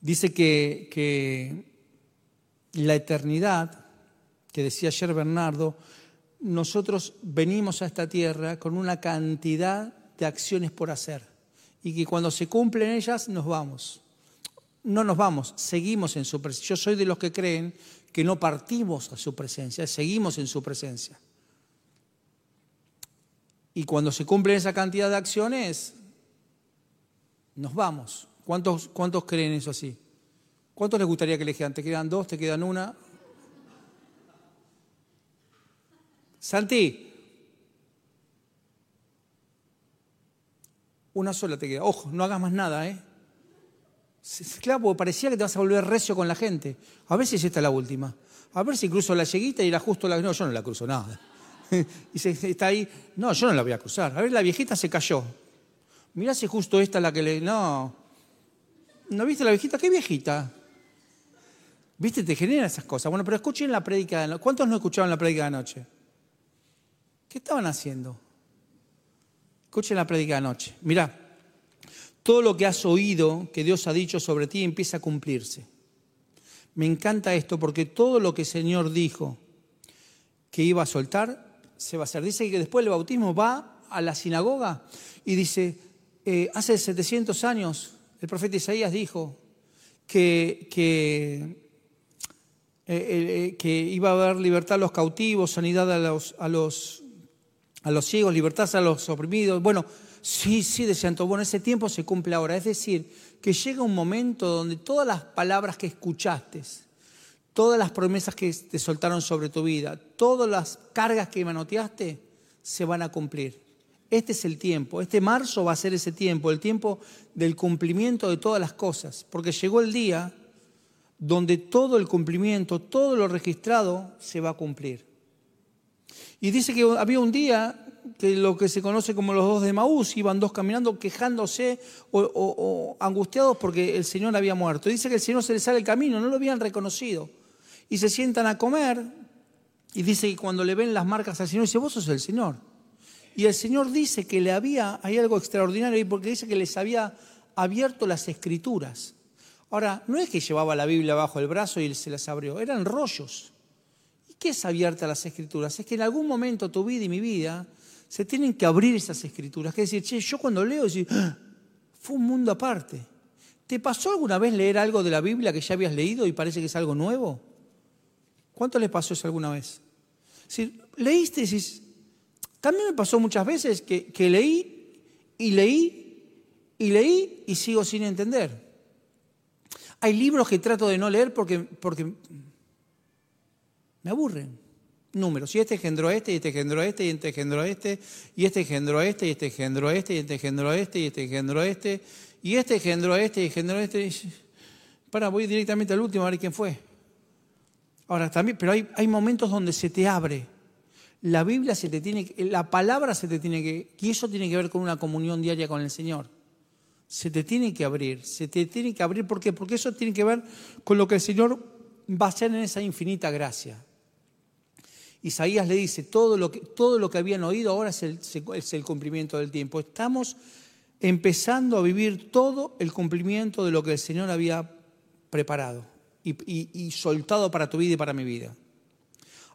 Dice que, que la eternidad, que decía ayer Bernardo, nosotros venimos a esta tierra con una cantidad de acciones por hacer y que cuando se cumplen ellas nos vamos. No nos vamos, seguimos en su presencia. Yo soy de los que creen que no partimos a su presencia, seguimos en su presencia. Y cuando se cumplen esa cantidad de acciones, nos vamos. ¿Cuántos, cuántos creen eso así? ¿Cuántos les gustaría que le quedan? ¿Te quedan dos? ¿Te quedan una? Santi, Una sola te queda. Ojo, no hagas más nada, ¿eh? Claro, porque parecía que te vas a volver recio con la gente. A ver si es esta la última. A ver si cruzo la lleguita y la justo la. No, yo no la cruzo nada. y se, está ahí. No, yo no la voy a cruzar. A ver, la viejita se cayó. Mirá si justo esta la que le. No. ¿No viste la viejita? ¿Qué viejita? ¿Viste? Te genera esas cosas. Bueno, pero escuchen la prédica de anoche. ¿Cuántos no escuchaban la prédica de anoche? ¿Qué estaban haciendo? Escuchen la prédica de anoche. Mira, todo lo que has oído que Dios ha dicho sobre ti empieza a cumplirse. Me encanta esto porque todo lo que el Señor dijo que iba a soltar, se va a hacer. Dice que después del bautismo va a la sinagoga y dice, eh, hace 700 años el profeta Isaías dijo que, eh, eh, que iba a haber libertad a los cautivos, sanidad a los a los ciegos, libertad a los oprimidos. Bueno, sí, sí, decían todos, bueno, ese tiempo se cumple ahora. Es decir, que llega un momento donde todas las palabras que escuchaste, todas las promesas que te soltaron sobre tu vida, todas las cargas que manoteaste, se van a cumplir. Este es el tiempo, este marzo va a ser ese tiempo, el tiempo del cumplimiento de todas las cosas, porque llegó el día donde todo el cumplimiento, todo lo registrado se va a cumplir. Y dice que había un día que lo que se conoce como los dos de Maús, iban dos caminando quejándose o, angustiados porque el Señor había muerto. Dice que el Señor se les sale el camino, no lo habían reconocido. Y se sientan a comer y dice que cuando le ven las marcas al Señor, dice, vos sos el Señor. Y el Señor dice que le había, hay algo extraordinario ahí porque dice que les había abierto las escrituras. Ahora, no es que llevaba la Biblia bajo el brazo y se las abrió, eran rollos. ¿Qué es abierta a las escrituras? Es que en algún momento tu vida y mi vida se tienen que abrir esas escrituras. Es decir, che, yo cuando leo, decir, ¡Ah! fue un mundo aparte. ¿Te pasó alguna vez leer algo de la Biblia que ya habías leído y parece que es algo nuevo? ¿Cuánto le pasó eso alguna vez? Si leíste y también me pasó muchas veces que, que leí y leí y leí y sigo sin entender. Hay libros que trato de no leer porque, porque me aburren. Números. Y este engendró este, y este engendró este, y este engendró este, y este engendró este, y este engendró este, y este engendró este, y este engendró este, y este engendró este, y engendró este. Para, voy directamente al último a ver quién fue. Ahora también, pero hay, hay momentos donde se te abre. La Biblia se te tiene, la palabra se te tiene que, y eso tiene que ver con una comunión diaria con el Señor. Se te tiene que abrir, se te tiene que abrir, ¿por qué? Porque eso tiene que ver con lo que el Señor va a ser en esa infinita gracia. Isaías le dice, todo lo que, todo lo que habían oído ahora es el, cumplimiento del tiempo. Estamos empezando a vivir todo el cumplimiento de lo que el Señor había preparado y, soltado para tu vida y para mi vida.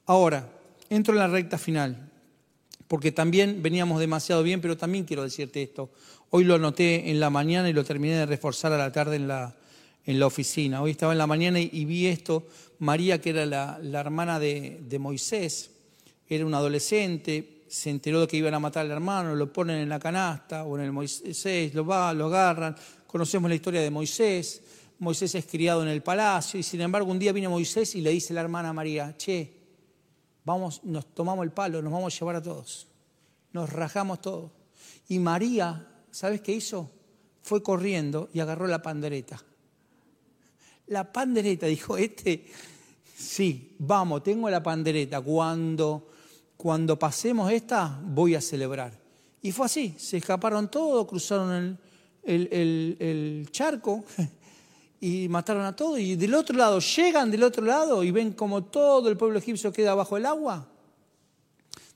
Ahora, entro en la recta final, porque también veníamos demasiado bien, pero también quiero decirte esto. Hoy lo anoté en la mañana y lo terminé de reforzar a la tarde en la, en la oficina. Hoy estaba en la mañana y, vi esto María, que era la, hermana de, Moisés, era una adolescente, se enteró de que iban a matar al hermano, lo ponen en la canasta o en el Moisés, lo va, lo agarran. Conocemos la historia de Moisés. Moisés es criado en el palacio y sin embargo un día viene Moisés y le dice a la hermana María, che, vamos, nos tomamos el palo, nos vamos a llevar a todos. Nos rajamos todos. Y María, ¿sabes qué hizo? Fue corriendo y agarró la pandereta. La pandereta, dijo, este, sí, vamos, tengo la pandereta. Cuando, cuando pasemos esta, voy a celebrar. Y fue así, se escaparon todos, cruzaron el, charco y mataron a todos. Y del otro lado, llegan del otro lado y ven como todo el pueblo egipcio queda bajo el agua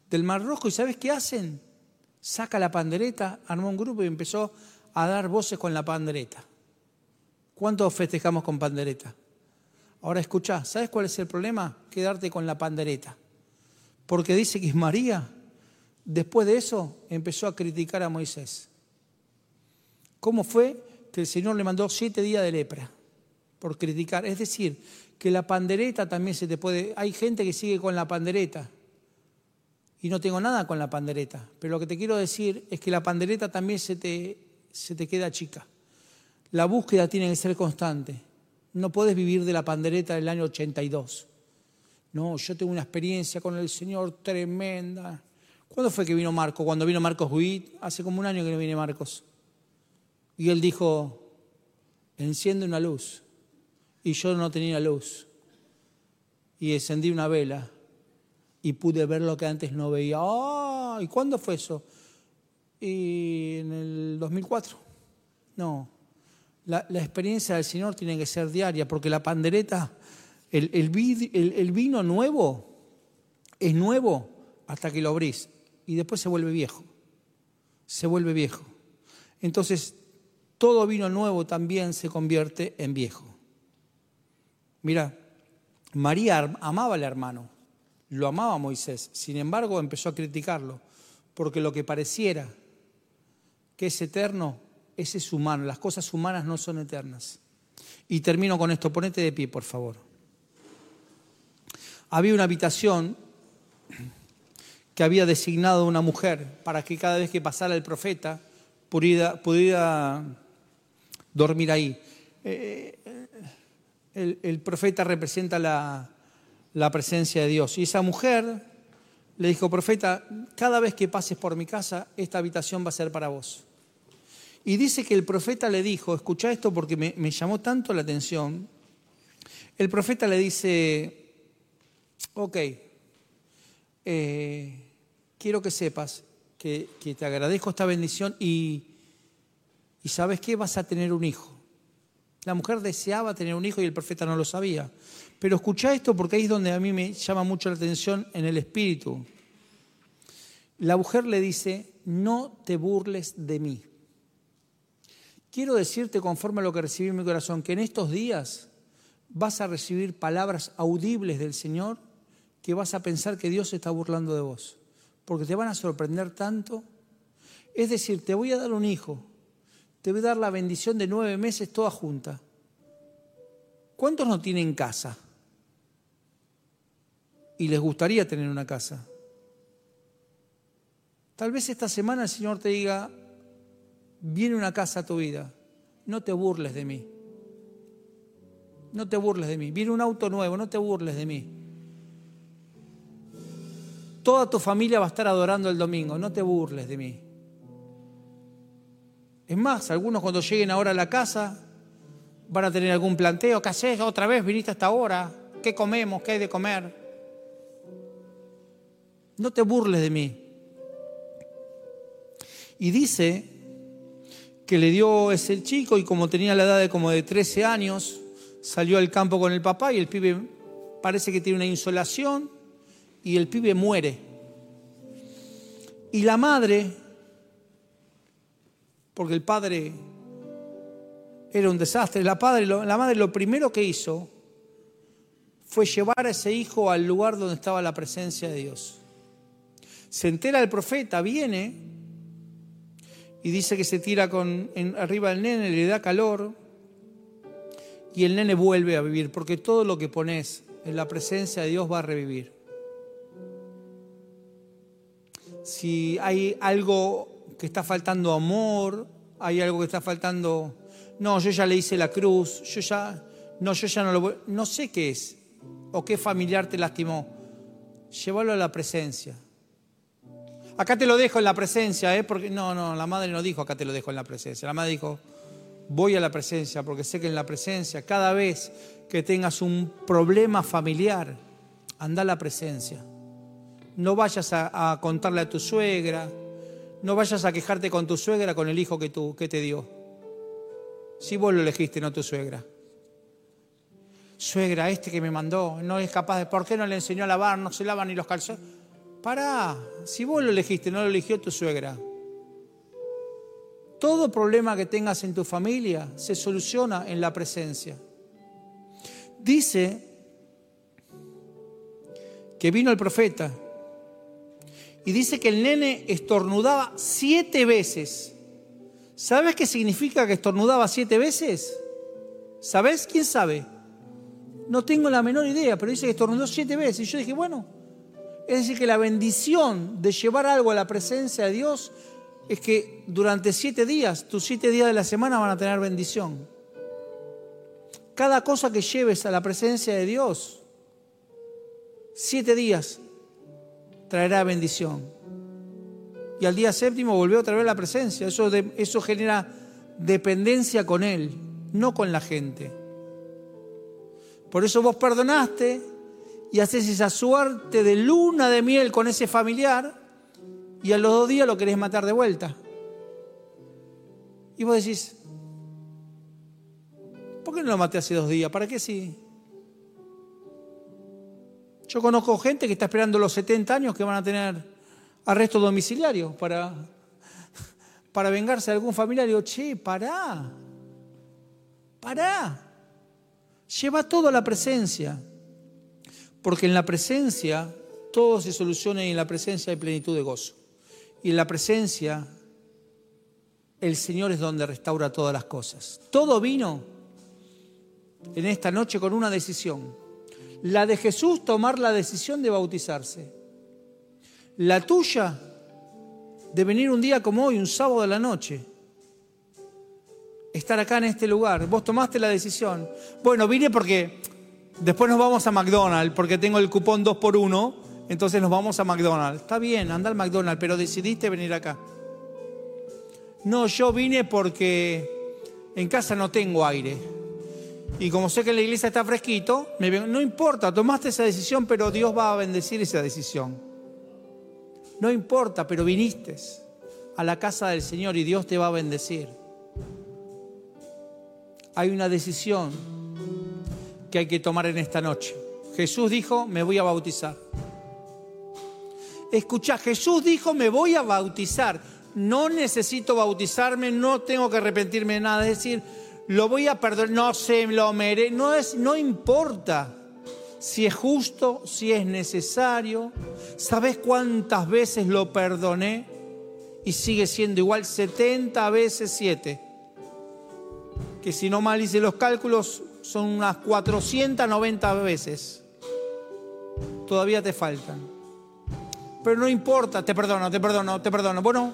del Mar Rojo. ¿Y sabes qué hacen? Saca la pandereta, armó un grupo y empezó a dar voces con la pandereta. ¿Cuántos festejamos con pandereta? Ahora escucha, ¿sabes cuál es el problema? Quedarte con la pandereta. Porque dice que María, después de eso, empezó a criticar a Moisés. ¿Cómo fue? que el Señor le mandó siete días de lepra por criticar. Es decir, que la pandereta también se te puede... Hay gente que sigue con la pandereta y no tengo nada con la pandereta, pero lo que te quiero decir es que la pandereta también se te, se te queda chica. La búsqueda tiene que ser constante. No puedes vivir de la pandereta del año 82. No, yo tengo una experiencia con el Señor tremenda. ¿Cuándo fue que vino Marcos? Cuando vino Marcos Huit, hace como un año que no viene Marcos. Y él dijo, enciende una luz. Y yo no tenía luz. Y encendí una vela y pude ver lo que antes no veía. ¡Ah! ¿Y cuándo fue eso? Y en el 2004. No. La, experiencia del Señor tiene que ser diaria, porque la pandereta, el, el vino nuevo, es nuevo hasta que lo abrís. Y después se vuelve viejo. Se vuelve viejo. Entonces, todo vino nuevo también se convierte en viejo. Mira, María amaba al hermano, lo amaba a Moisés, sin embargo empezó a criticarlo, porque lo que pareciera que es eterno, ese es humano, las cosas humanas no son eternas. Y termino con esto, ponete de pie, por favor. Había una habitación que había designado una mujer para que cada vez que pasara el profeta pudiera, dormir ahí. Eh, el, profeta representa la, la presencia de Dios. Y esa mujer le dijo, profeta, cada vez que pases por mi casa, esta habitación va a ser para vos. Y dice que el profeta le dijo, escucha esto porque me, llamó tanto la atención, el profeta le dice, ok, eh, quiero que sepas que, que, te agradezco esta bendición y y sabes qué, vas a tener un hijo. La mujer deseaba tener un hijo y el profeta no lo sabía. Pero escucha esto porque ahí es donde a mí me llama mucho la atención en el espíritu. La mujer le dice, no te burles de mí. Quiero decirte conforme a lo que recibí en mi corazón, que en estos días vas a recibir palabras audibles del Señor que vas a pensar que Dios se está burlando de vos, porque te van a sorprender tanto. Es decir, te voy a dar un hijo, te voy a dar la bendición de nueve meses toda junta. ¿Cuántos no tienen casa? Y les gustaría tener una casa. Tal vez esta semana el Señor te diga, viene una casa a tu vida, no te burles de mí. No te burles de mí. Viene un auto nuevo, no te burles de mí. Toda tu familia va a estar adorando el domingo, no te burles de mí. Es más, algunos cuando lleguen ahora a la casa van a tener algún planteo. ¿Qué haces? Otra vez viniste hasta ahora. ¿Qué comemos? ¿Qué hay de comer? No te burles de mí. Y dice que le dio ese chico y como tenía la edad de como de 13 años, salió al campo con el papá y el pibe parece que tiene una insolación y el pibe muere. Y la madre porque el padre era un desastre. La, la madre lo primero que hizo fue llevar a ese hijo al lugar donde estaba la presencia de Dios. Se entera el profeta, viene y dice que se tira con, arriba del nene, le da calor y el nene vuelve a vivir, porque todo lo que pones en la presencia de Dios va a revivir. si hay algo que está faltando amor, hay algo que está faltando, no, yo ya le hice la cruz, yo ya, no, yo ya no lo voy, no sé qué es, o qué familiar te lastimó, llévalo a la presencia. Acá te lo dejo en la presencia, ¿eh? porque no, no, la madre no dijo acá te lo dejo en la presencia, la madre dijo, voy a la presencia, porque sé que en la presencia, cada vez que tengas un problema familiar, anda a la presencia. No vayas a, contarle a tu suegra, no vayas a quejarte con tu suegra con el hijo que, tú, que te dio. Si vos lo elegiste, no tu suegra. Suegra, este que me mandó, no es capaz de. ¿Por qué no le enseñó a lavar? No se lavan ni los calzones. Pará, si vos lo elegiste, no lo eligió tu suegra. Todo problema que tengas en tu familia se soluciona en la presencia. Dice que vino el profeta y dice que el nene estornudaba siete veces. ¿Sabes qué significa que estornudaba siete veces? ¿Sabes? ¿Quién sabe? No tengo la menor idea, pero dice que estornudó siete veces. Y yo dije, bueno, es decir, que la bendición de llevar algo a la presencia de Dios es que durante siete días, tus siete días de la semana van a tener bendición. Cada cosa que lleves a la presencia de Dios, siete días traerá bendición. Y al día séptimo volvió a traer la presencia. Eso, eso genera dependencia con Él, no con la gente. Por eso vos perdonaste y haces esa suerte de luna de miel con ese familiar y a los dos días lo querés matar de vuelta. Y vos decís, ¿por qué no lo maté hace dos días? ¿Para qué sí? Yo conozco gente que está esperando los 70 años que van a tener arresto domiciliario para, para vengarse de algún familiar. Y digo, che, pará, pará. Lleva todo a la presencia. Porque en la presencia todo se soluciona y en la presencia hay plenitud de gozo. Y en la presencia el Señor es donde restaura todas las cosas. Todo vino en esta noche con una decisión la de Jesús tomar la decisión de bautizarse. La tuya de venir un día como hoy, un sábado de la noche. Estar acá en este lugar. Vos tomaste la decisión. Bueno, vine porque después nos vamos a McDonald's, porque tengo el cupón 2 por 1 entonces nos vamos a McDonald's. Está bien, anda al McDonald's, pero decidiste venir acá. No, yo vine porque en casa no tengo aire. Y como sé que la iglesia está fresquito, no importa, tomaste esa decisión, pero Dios va a bendecir esa decisión. No importa, pero viniste a la casa del Señor y Dios te va a bendecir. Hay una decisión que hay que tomar en esta noche. Jesús dijo, me voy a bautizar. Escucha, Jesús dijo, me voy a bautizar. No necesito bautizarme, no tengo que arrepentirme de nada. Es decir, lo voy a perdonar, no se lo merece, no, es, no importa si es justo, si es necesario. ¿Sabes cuántas veces lo perdoné? Y sigue siendo igual 70 veces 7. Que si no mal hice los cálculos, son unas 490 veces. Todavía te faltan. Pero no importa, te perdono, te perdono, te perdono. Bueno,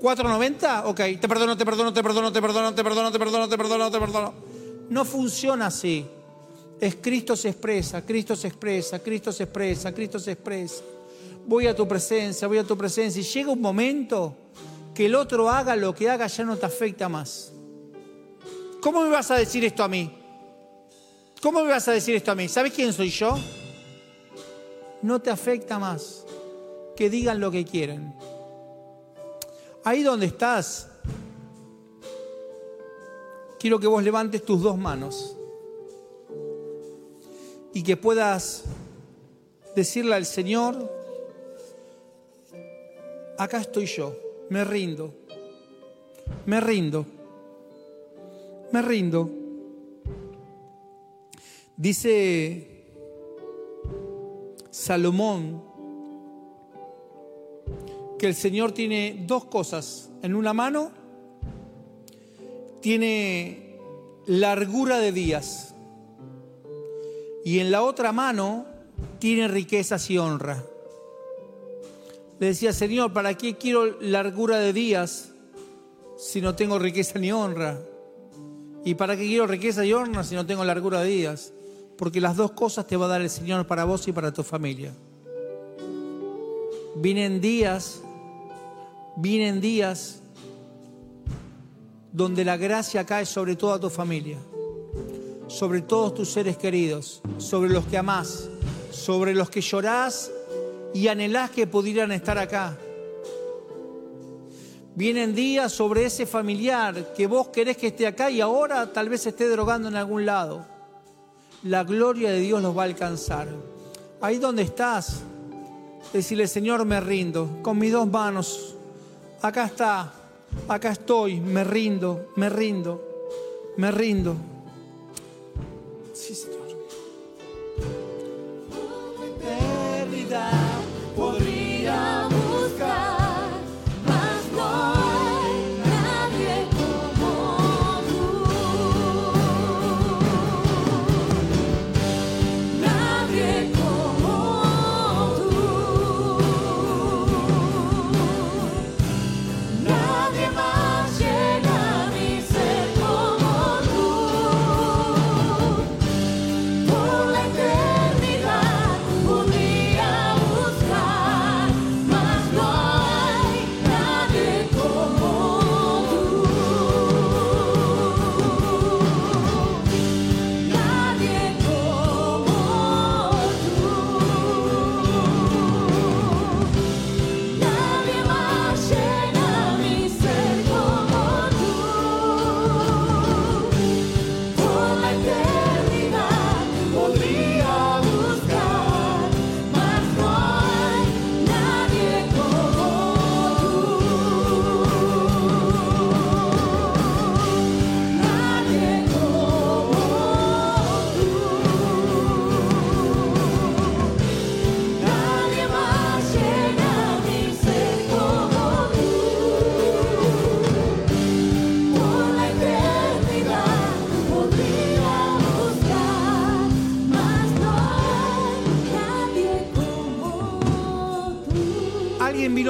4.90, ok, te perdono, te perdono, te perdono, te perdono, te perdono, te perdono, te perdono, te perdono. No funciona así. Es Cristo se expresa, Cristo se expresa, Cristo se expresa, Cristo se expresa. Voy a tu presencia, voy a tu presencia. Y llega un momento que el otro haga lo que haga ya no te afecta más. ¿Cómo me vas a decir esto a mí? ¿Cómo me vas a decir esto a mí? ¿Sabes quién soy yo? No te afecta más. Que digan lo que quieren. Ahí donde estás, quiero que vos levantes tus dos manos y que puedas decirle al Señor, acá estoy yo, me rindo, me rindo, me rindo. Dice Salomón que el Señor tiene dos cosas. En una mano tiene largura de días y en la otra mano tiene riquezas y honra. Le decía, Señor, ¿para qué quiero largura de días si no tengo riqueza ni honra? ¿Y para qué quiero riqueza y honra si no tengo largura de días? Porque las dos cosas te va a dar el Señor para vos y para tu familia. Vienen días, vienen días donde la gracia cae sobre toda tu familia, sobre todos tus seres queridos, sobre los que amás, sobre los que llorás y anhelás que pudieran estar acá. Vienen días sobre ese familiar que vos querés que esté acá y ahora tal vez esté drogando en algún lado. La gloria de Dios los va a alcanzar. Ahí donde estás, decirle, Señor, me rindo con mis dos manos. Acá está, acá estoy, me rindo, me rindo, me rindo. Sí, Señor. podría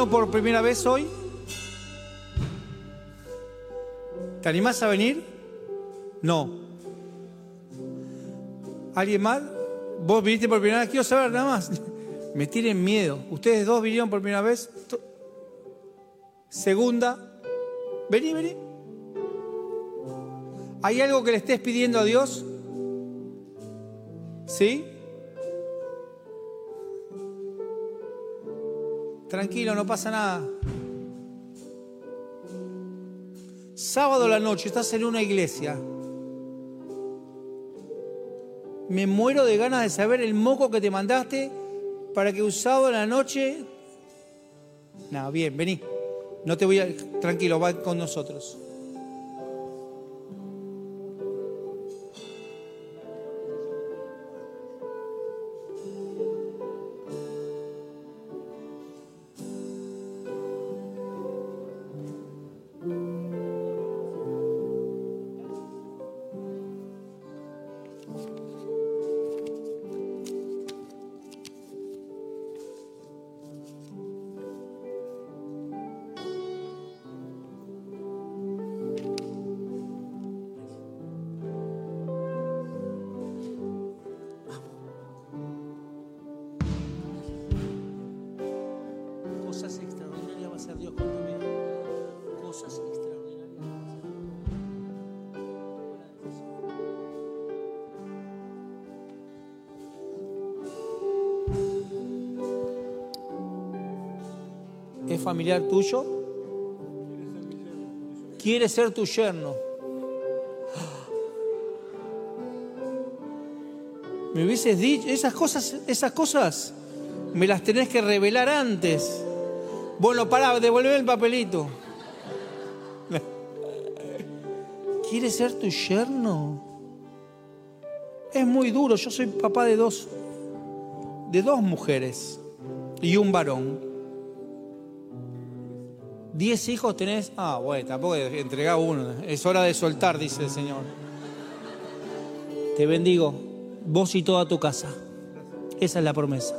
por primera vez hoy? ¿Te animás a venir? No. ¿Alguien más? ¿Vos viniste por primera vez? Quiero saber nada más. Me tienen miedo. ¿Ustedes dos vinieron por primera vez? Segunda. Vení, vení. ¿Hay algo que le estés pidiendo a Dios? ¿Sí? Tranquilo, no pasa nada. Sábado la noche, estás en una iglesia. Me muero de ganas de saber el moco que te mandaste para que a la noche. No, bien, vení. No te voy a. Tranquilo, va con nosotros. Familiar tuyo? Quiere ser tu yerno. Me hubieses dicho, esas cosas, esas cosas me las tenés que revelar antes. Bueno, pará, devolver el papelito. ¿Quiere ser tu yerno? Es muy duro. Yo soy papá de dos, de dos mujeres y un varón. ¿Diez hijos tenés? Ah, bueno, tampoco entregá uno. Es hora de soltar, dice el Señor. Te bendigo, vos y toda tu casa. Esa es la promesa.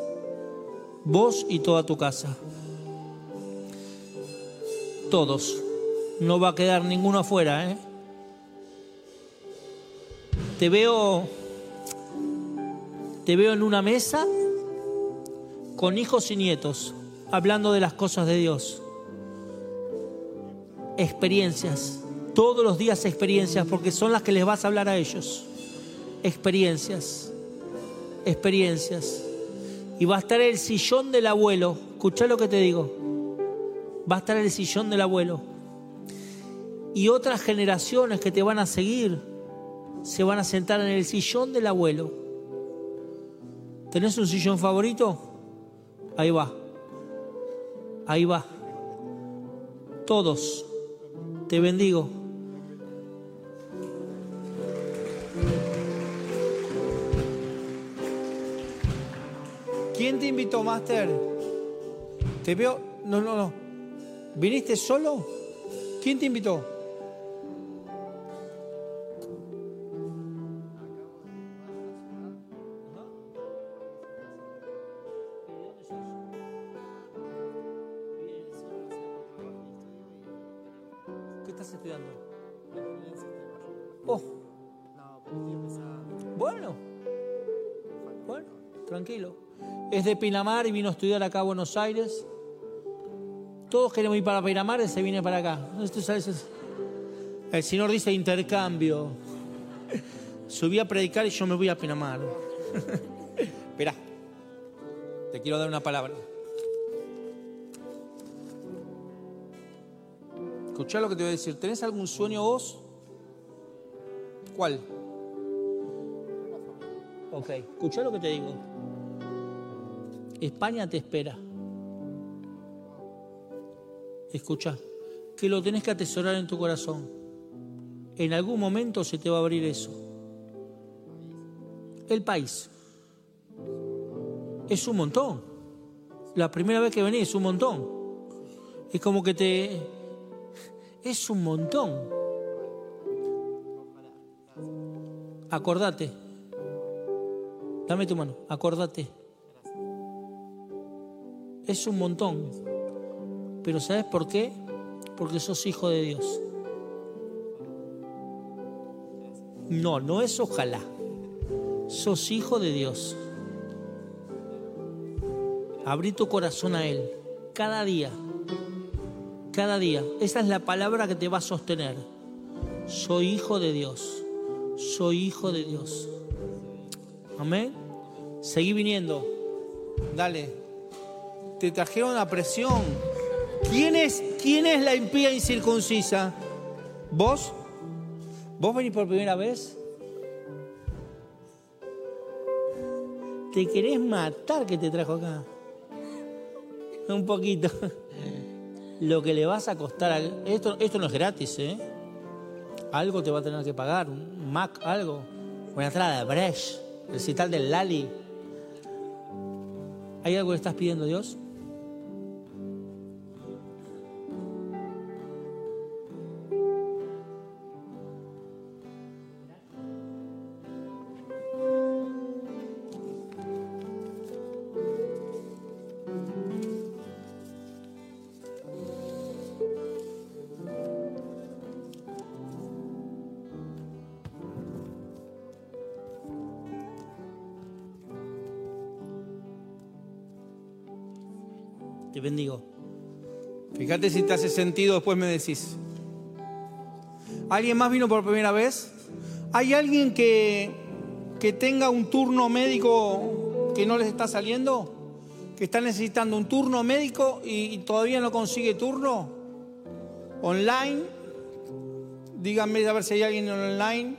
Vos y toda tu casa. todos. No va a quedar ninguno afuera, ¿eh? Te veo, te veo en una mesa con hijos y nietos, hablando de las cosas de Dios. Experiencias, todos los días experiencias, porque son las que les vas a hablar a ellos. Experiencias, experiencias. Y va a estar el sillón del abuelo. Escucha lo que te digo. Va a estar el sillón del abuelo. Y otras generaciones que te van a seguir se van a sentar en el sillón del abuelo. ¿Tenés un sillón favorito? Ahí va. Ahí va. Todos. Te bendigo. ¿Quién te invitó, Master? Te veo. No, no, no. ¿Viniste solo? ¿Quién te invitó? De Pinamar y vino a estudiar acá a Buenos Aires. Todos queremos ir para Pinamar y se viene para acá. El Señor dice intercambio. Subí a predicar y yo me voy a Pinamar. Esperá. Te quiero dar una palabra. Escuchá lo que te voy a decir. ¿Tenés algún sueño vos? ¿Cuál? Ok, escuchá lo que te digo. España te espera. Escucha, que lo tenés que atesorar en tu corazón. En algún momento se te va a abrir eso. El país. Es un montón. La primera vez que venís es un montón. Es como que te... Es un montón. Acordate. Dame tu mano, acordate. Es un montón. Pero ¿sabes por qué? Porque sos hijo de Dios. No, no es ojalá. Sos hijo de Dios. Abrí tu corazón a Él. Cada día. Cada día. Esa es la palabra que te va a sostener. Soy hijo de Dios. Soy hijo de Dios. Amén. Seguí viniendo. Dale. Te trajeron la presión. ¿Quién es, quién es la impía incircuncisa? ¿Vos? ¿Vos venís por primera vez? Te querés matar que te trajo acá. Un poquito. Lo que le vas a costar a... Esto, esto no es gratis, ¿eh? Algo te va a tener que pagar. Un Mac, algo. Una entrada de Brecht. Recital del Lali. ¿Hay algo que estás pidiendo a Dios? Si te hace sentido, después me decís. ¿Alguien más vino por primera vez? ¿Hay alguien que, que tenga un turno médico que no les está saliendo? ¿Que está necesitando un turno médico y, y todavía no consigue turno? ¿Online? Díganme a ver si hay alguien online.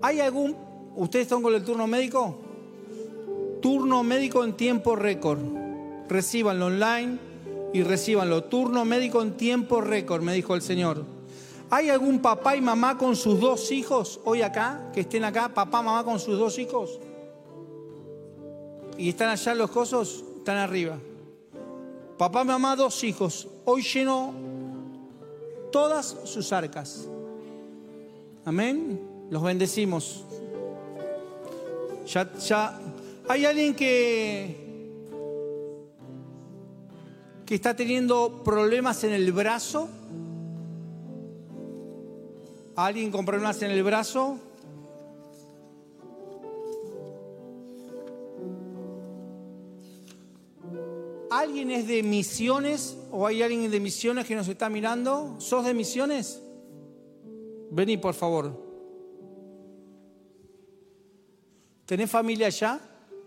¿Hay algún... ¿Ustedes están con el turno médico? Turno médico en tiempo récord. Recíbanlo online y recíbanlo. Turno médico en tiempo récord, me dijo el Señor. ¿Hay algún papá y mamá con sus dos hijos hoy acá? Que estén acá, papá, mamá con sus dos hijos. ¿Y están allá los cosos? Están arriba. Papá, mamá, dos hijos. Hoy lleno todas sus arcas. Amén. Los bendecimos. Ya, ya. Hay alguien que que está teniendo problemas en el brazo? ¿Alguien con problemas en el brazo? ¿Alguien es de misiones o hay alguien de misiones que nos está mirando? ¿Sos de misiones? Vení, por favor. ¿Tenés familia allá?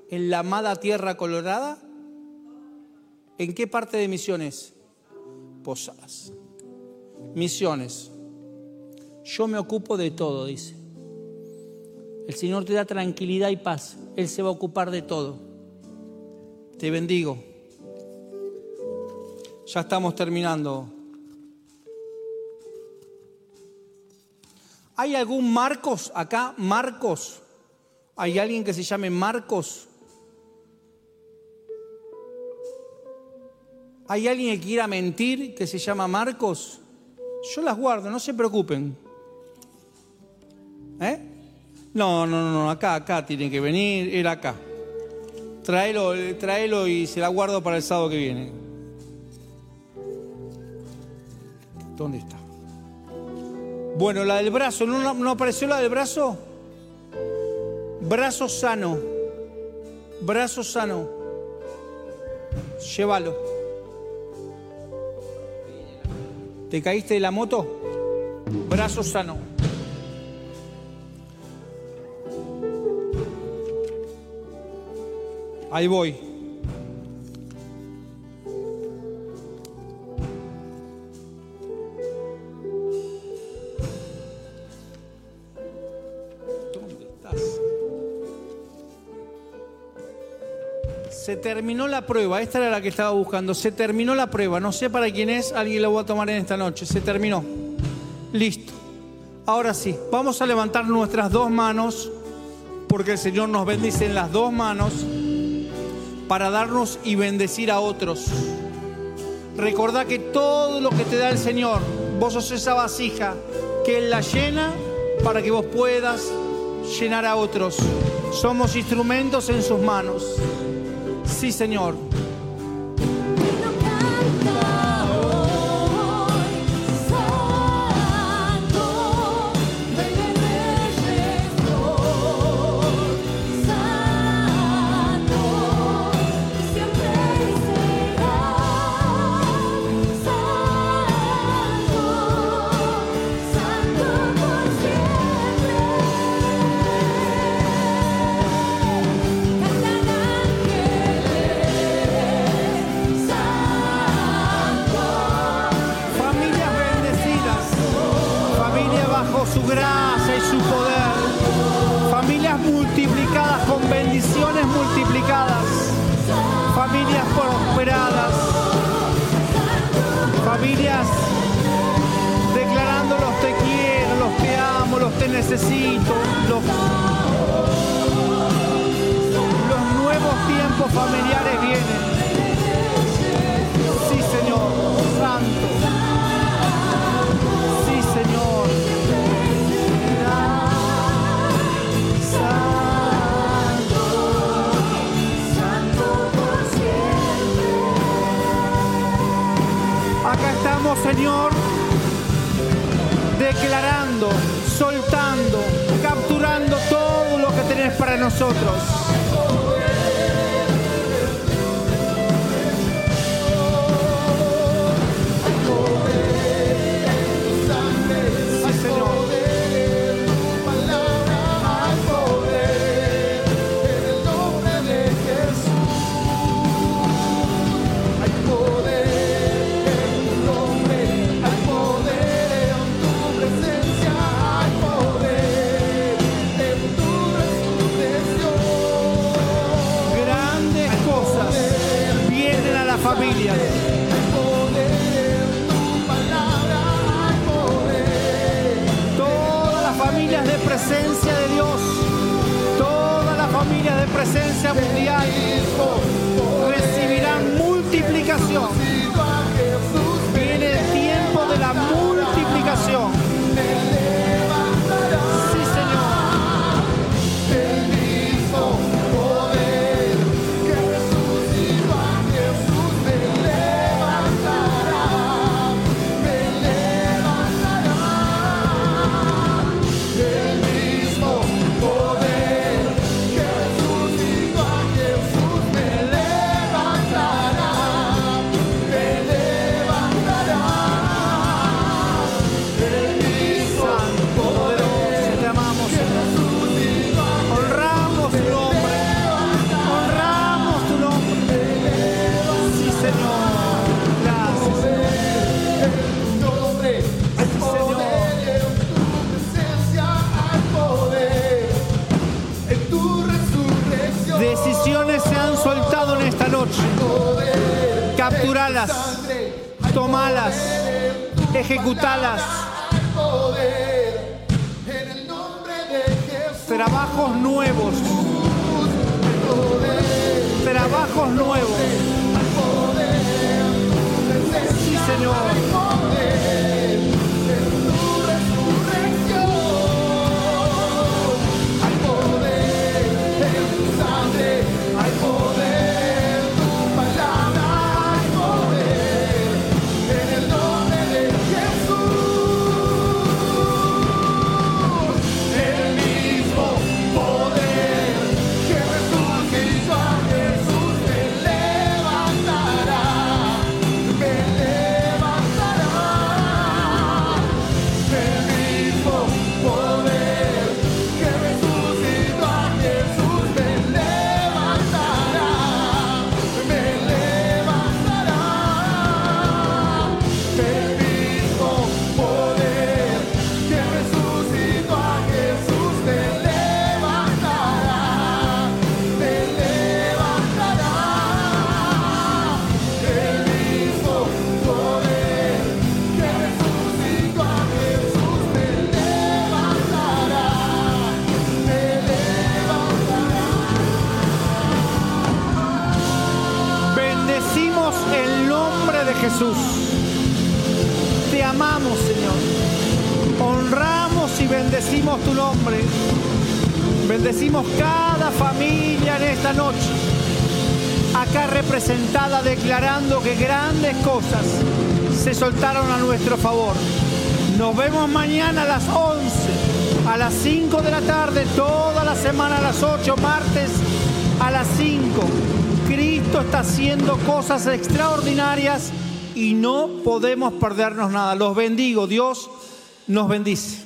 ¿En la amada tierra colorada? ¿En qué parte de misiones? Posadas. Misiones. Yo me ocupo de todo, dice. El Señor te da tranquilidad y paz. Él se va a ocupar de todo. Te bendigo. Ya estamos terminando. ¿Hay algún Marcos acá? Marcos. ¿Hay alguien que se llame Marcos? ¿Hay alguien que quiera mentir que se llama Marcos? Yo las guardo, no se preocupen. ¿Eh? No, no, no, acá, acá tiene que venir, era acá. Tráelo, tráelo y se la guardo para el sábado que viene. ¿Dónde está? Bueno, la del brazo, ¿no, no apareció la del brazo? Brazo sano. Brazo sano. Llévalo. ¿Te caíste de la moto? Brazo sano. Ahí voy. Terminó la prueba, esta era la que estaba buscando. Se terminó la prueba, no sé para quién es, alguien la voy a tomar en esta noche. Se terminó. Listo. Ahora sí, vamos a levantar nuestras dos manos, porque el Señor nos bendice en las dos manos para darnos y bendecir a otros. Recordá que todo lo que te da el Señor, vos sos esa vasija que Él la llena para que vos puedas llenar a otros. Somos instrumentos en sus manos. Sí, Señor. Declarando, soltando, capturando todo lo que tenés para nosotros. Presencia de Dios, todas las familias de presencia mundial tomalas, ejecutalas. Trabajos nuevos. Trabajos nuevos. Sí, Señor. Bendecimos tu nombre. Bendecimos cada familia en esta noche. Acá representada declarando que grandes cosas se soltaron a nuestro favor. Nos vemos mañana a las 11, a las 5 de la tarde, toda la semana a las 8, martes a las 5. Cristo está haciendo cosas extraordinarias y no podemos perdernos nada. Los bendigo, Dios nos bendice.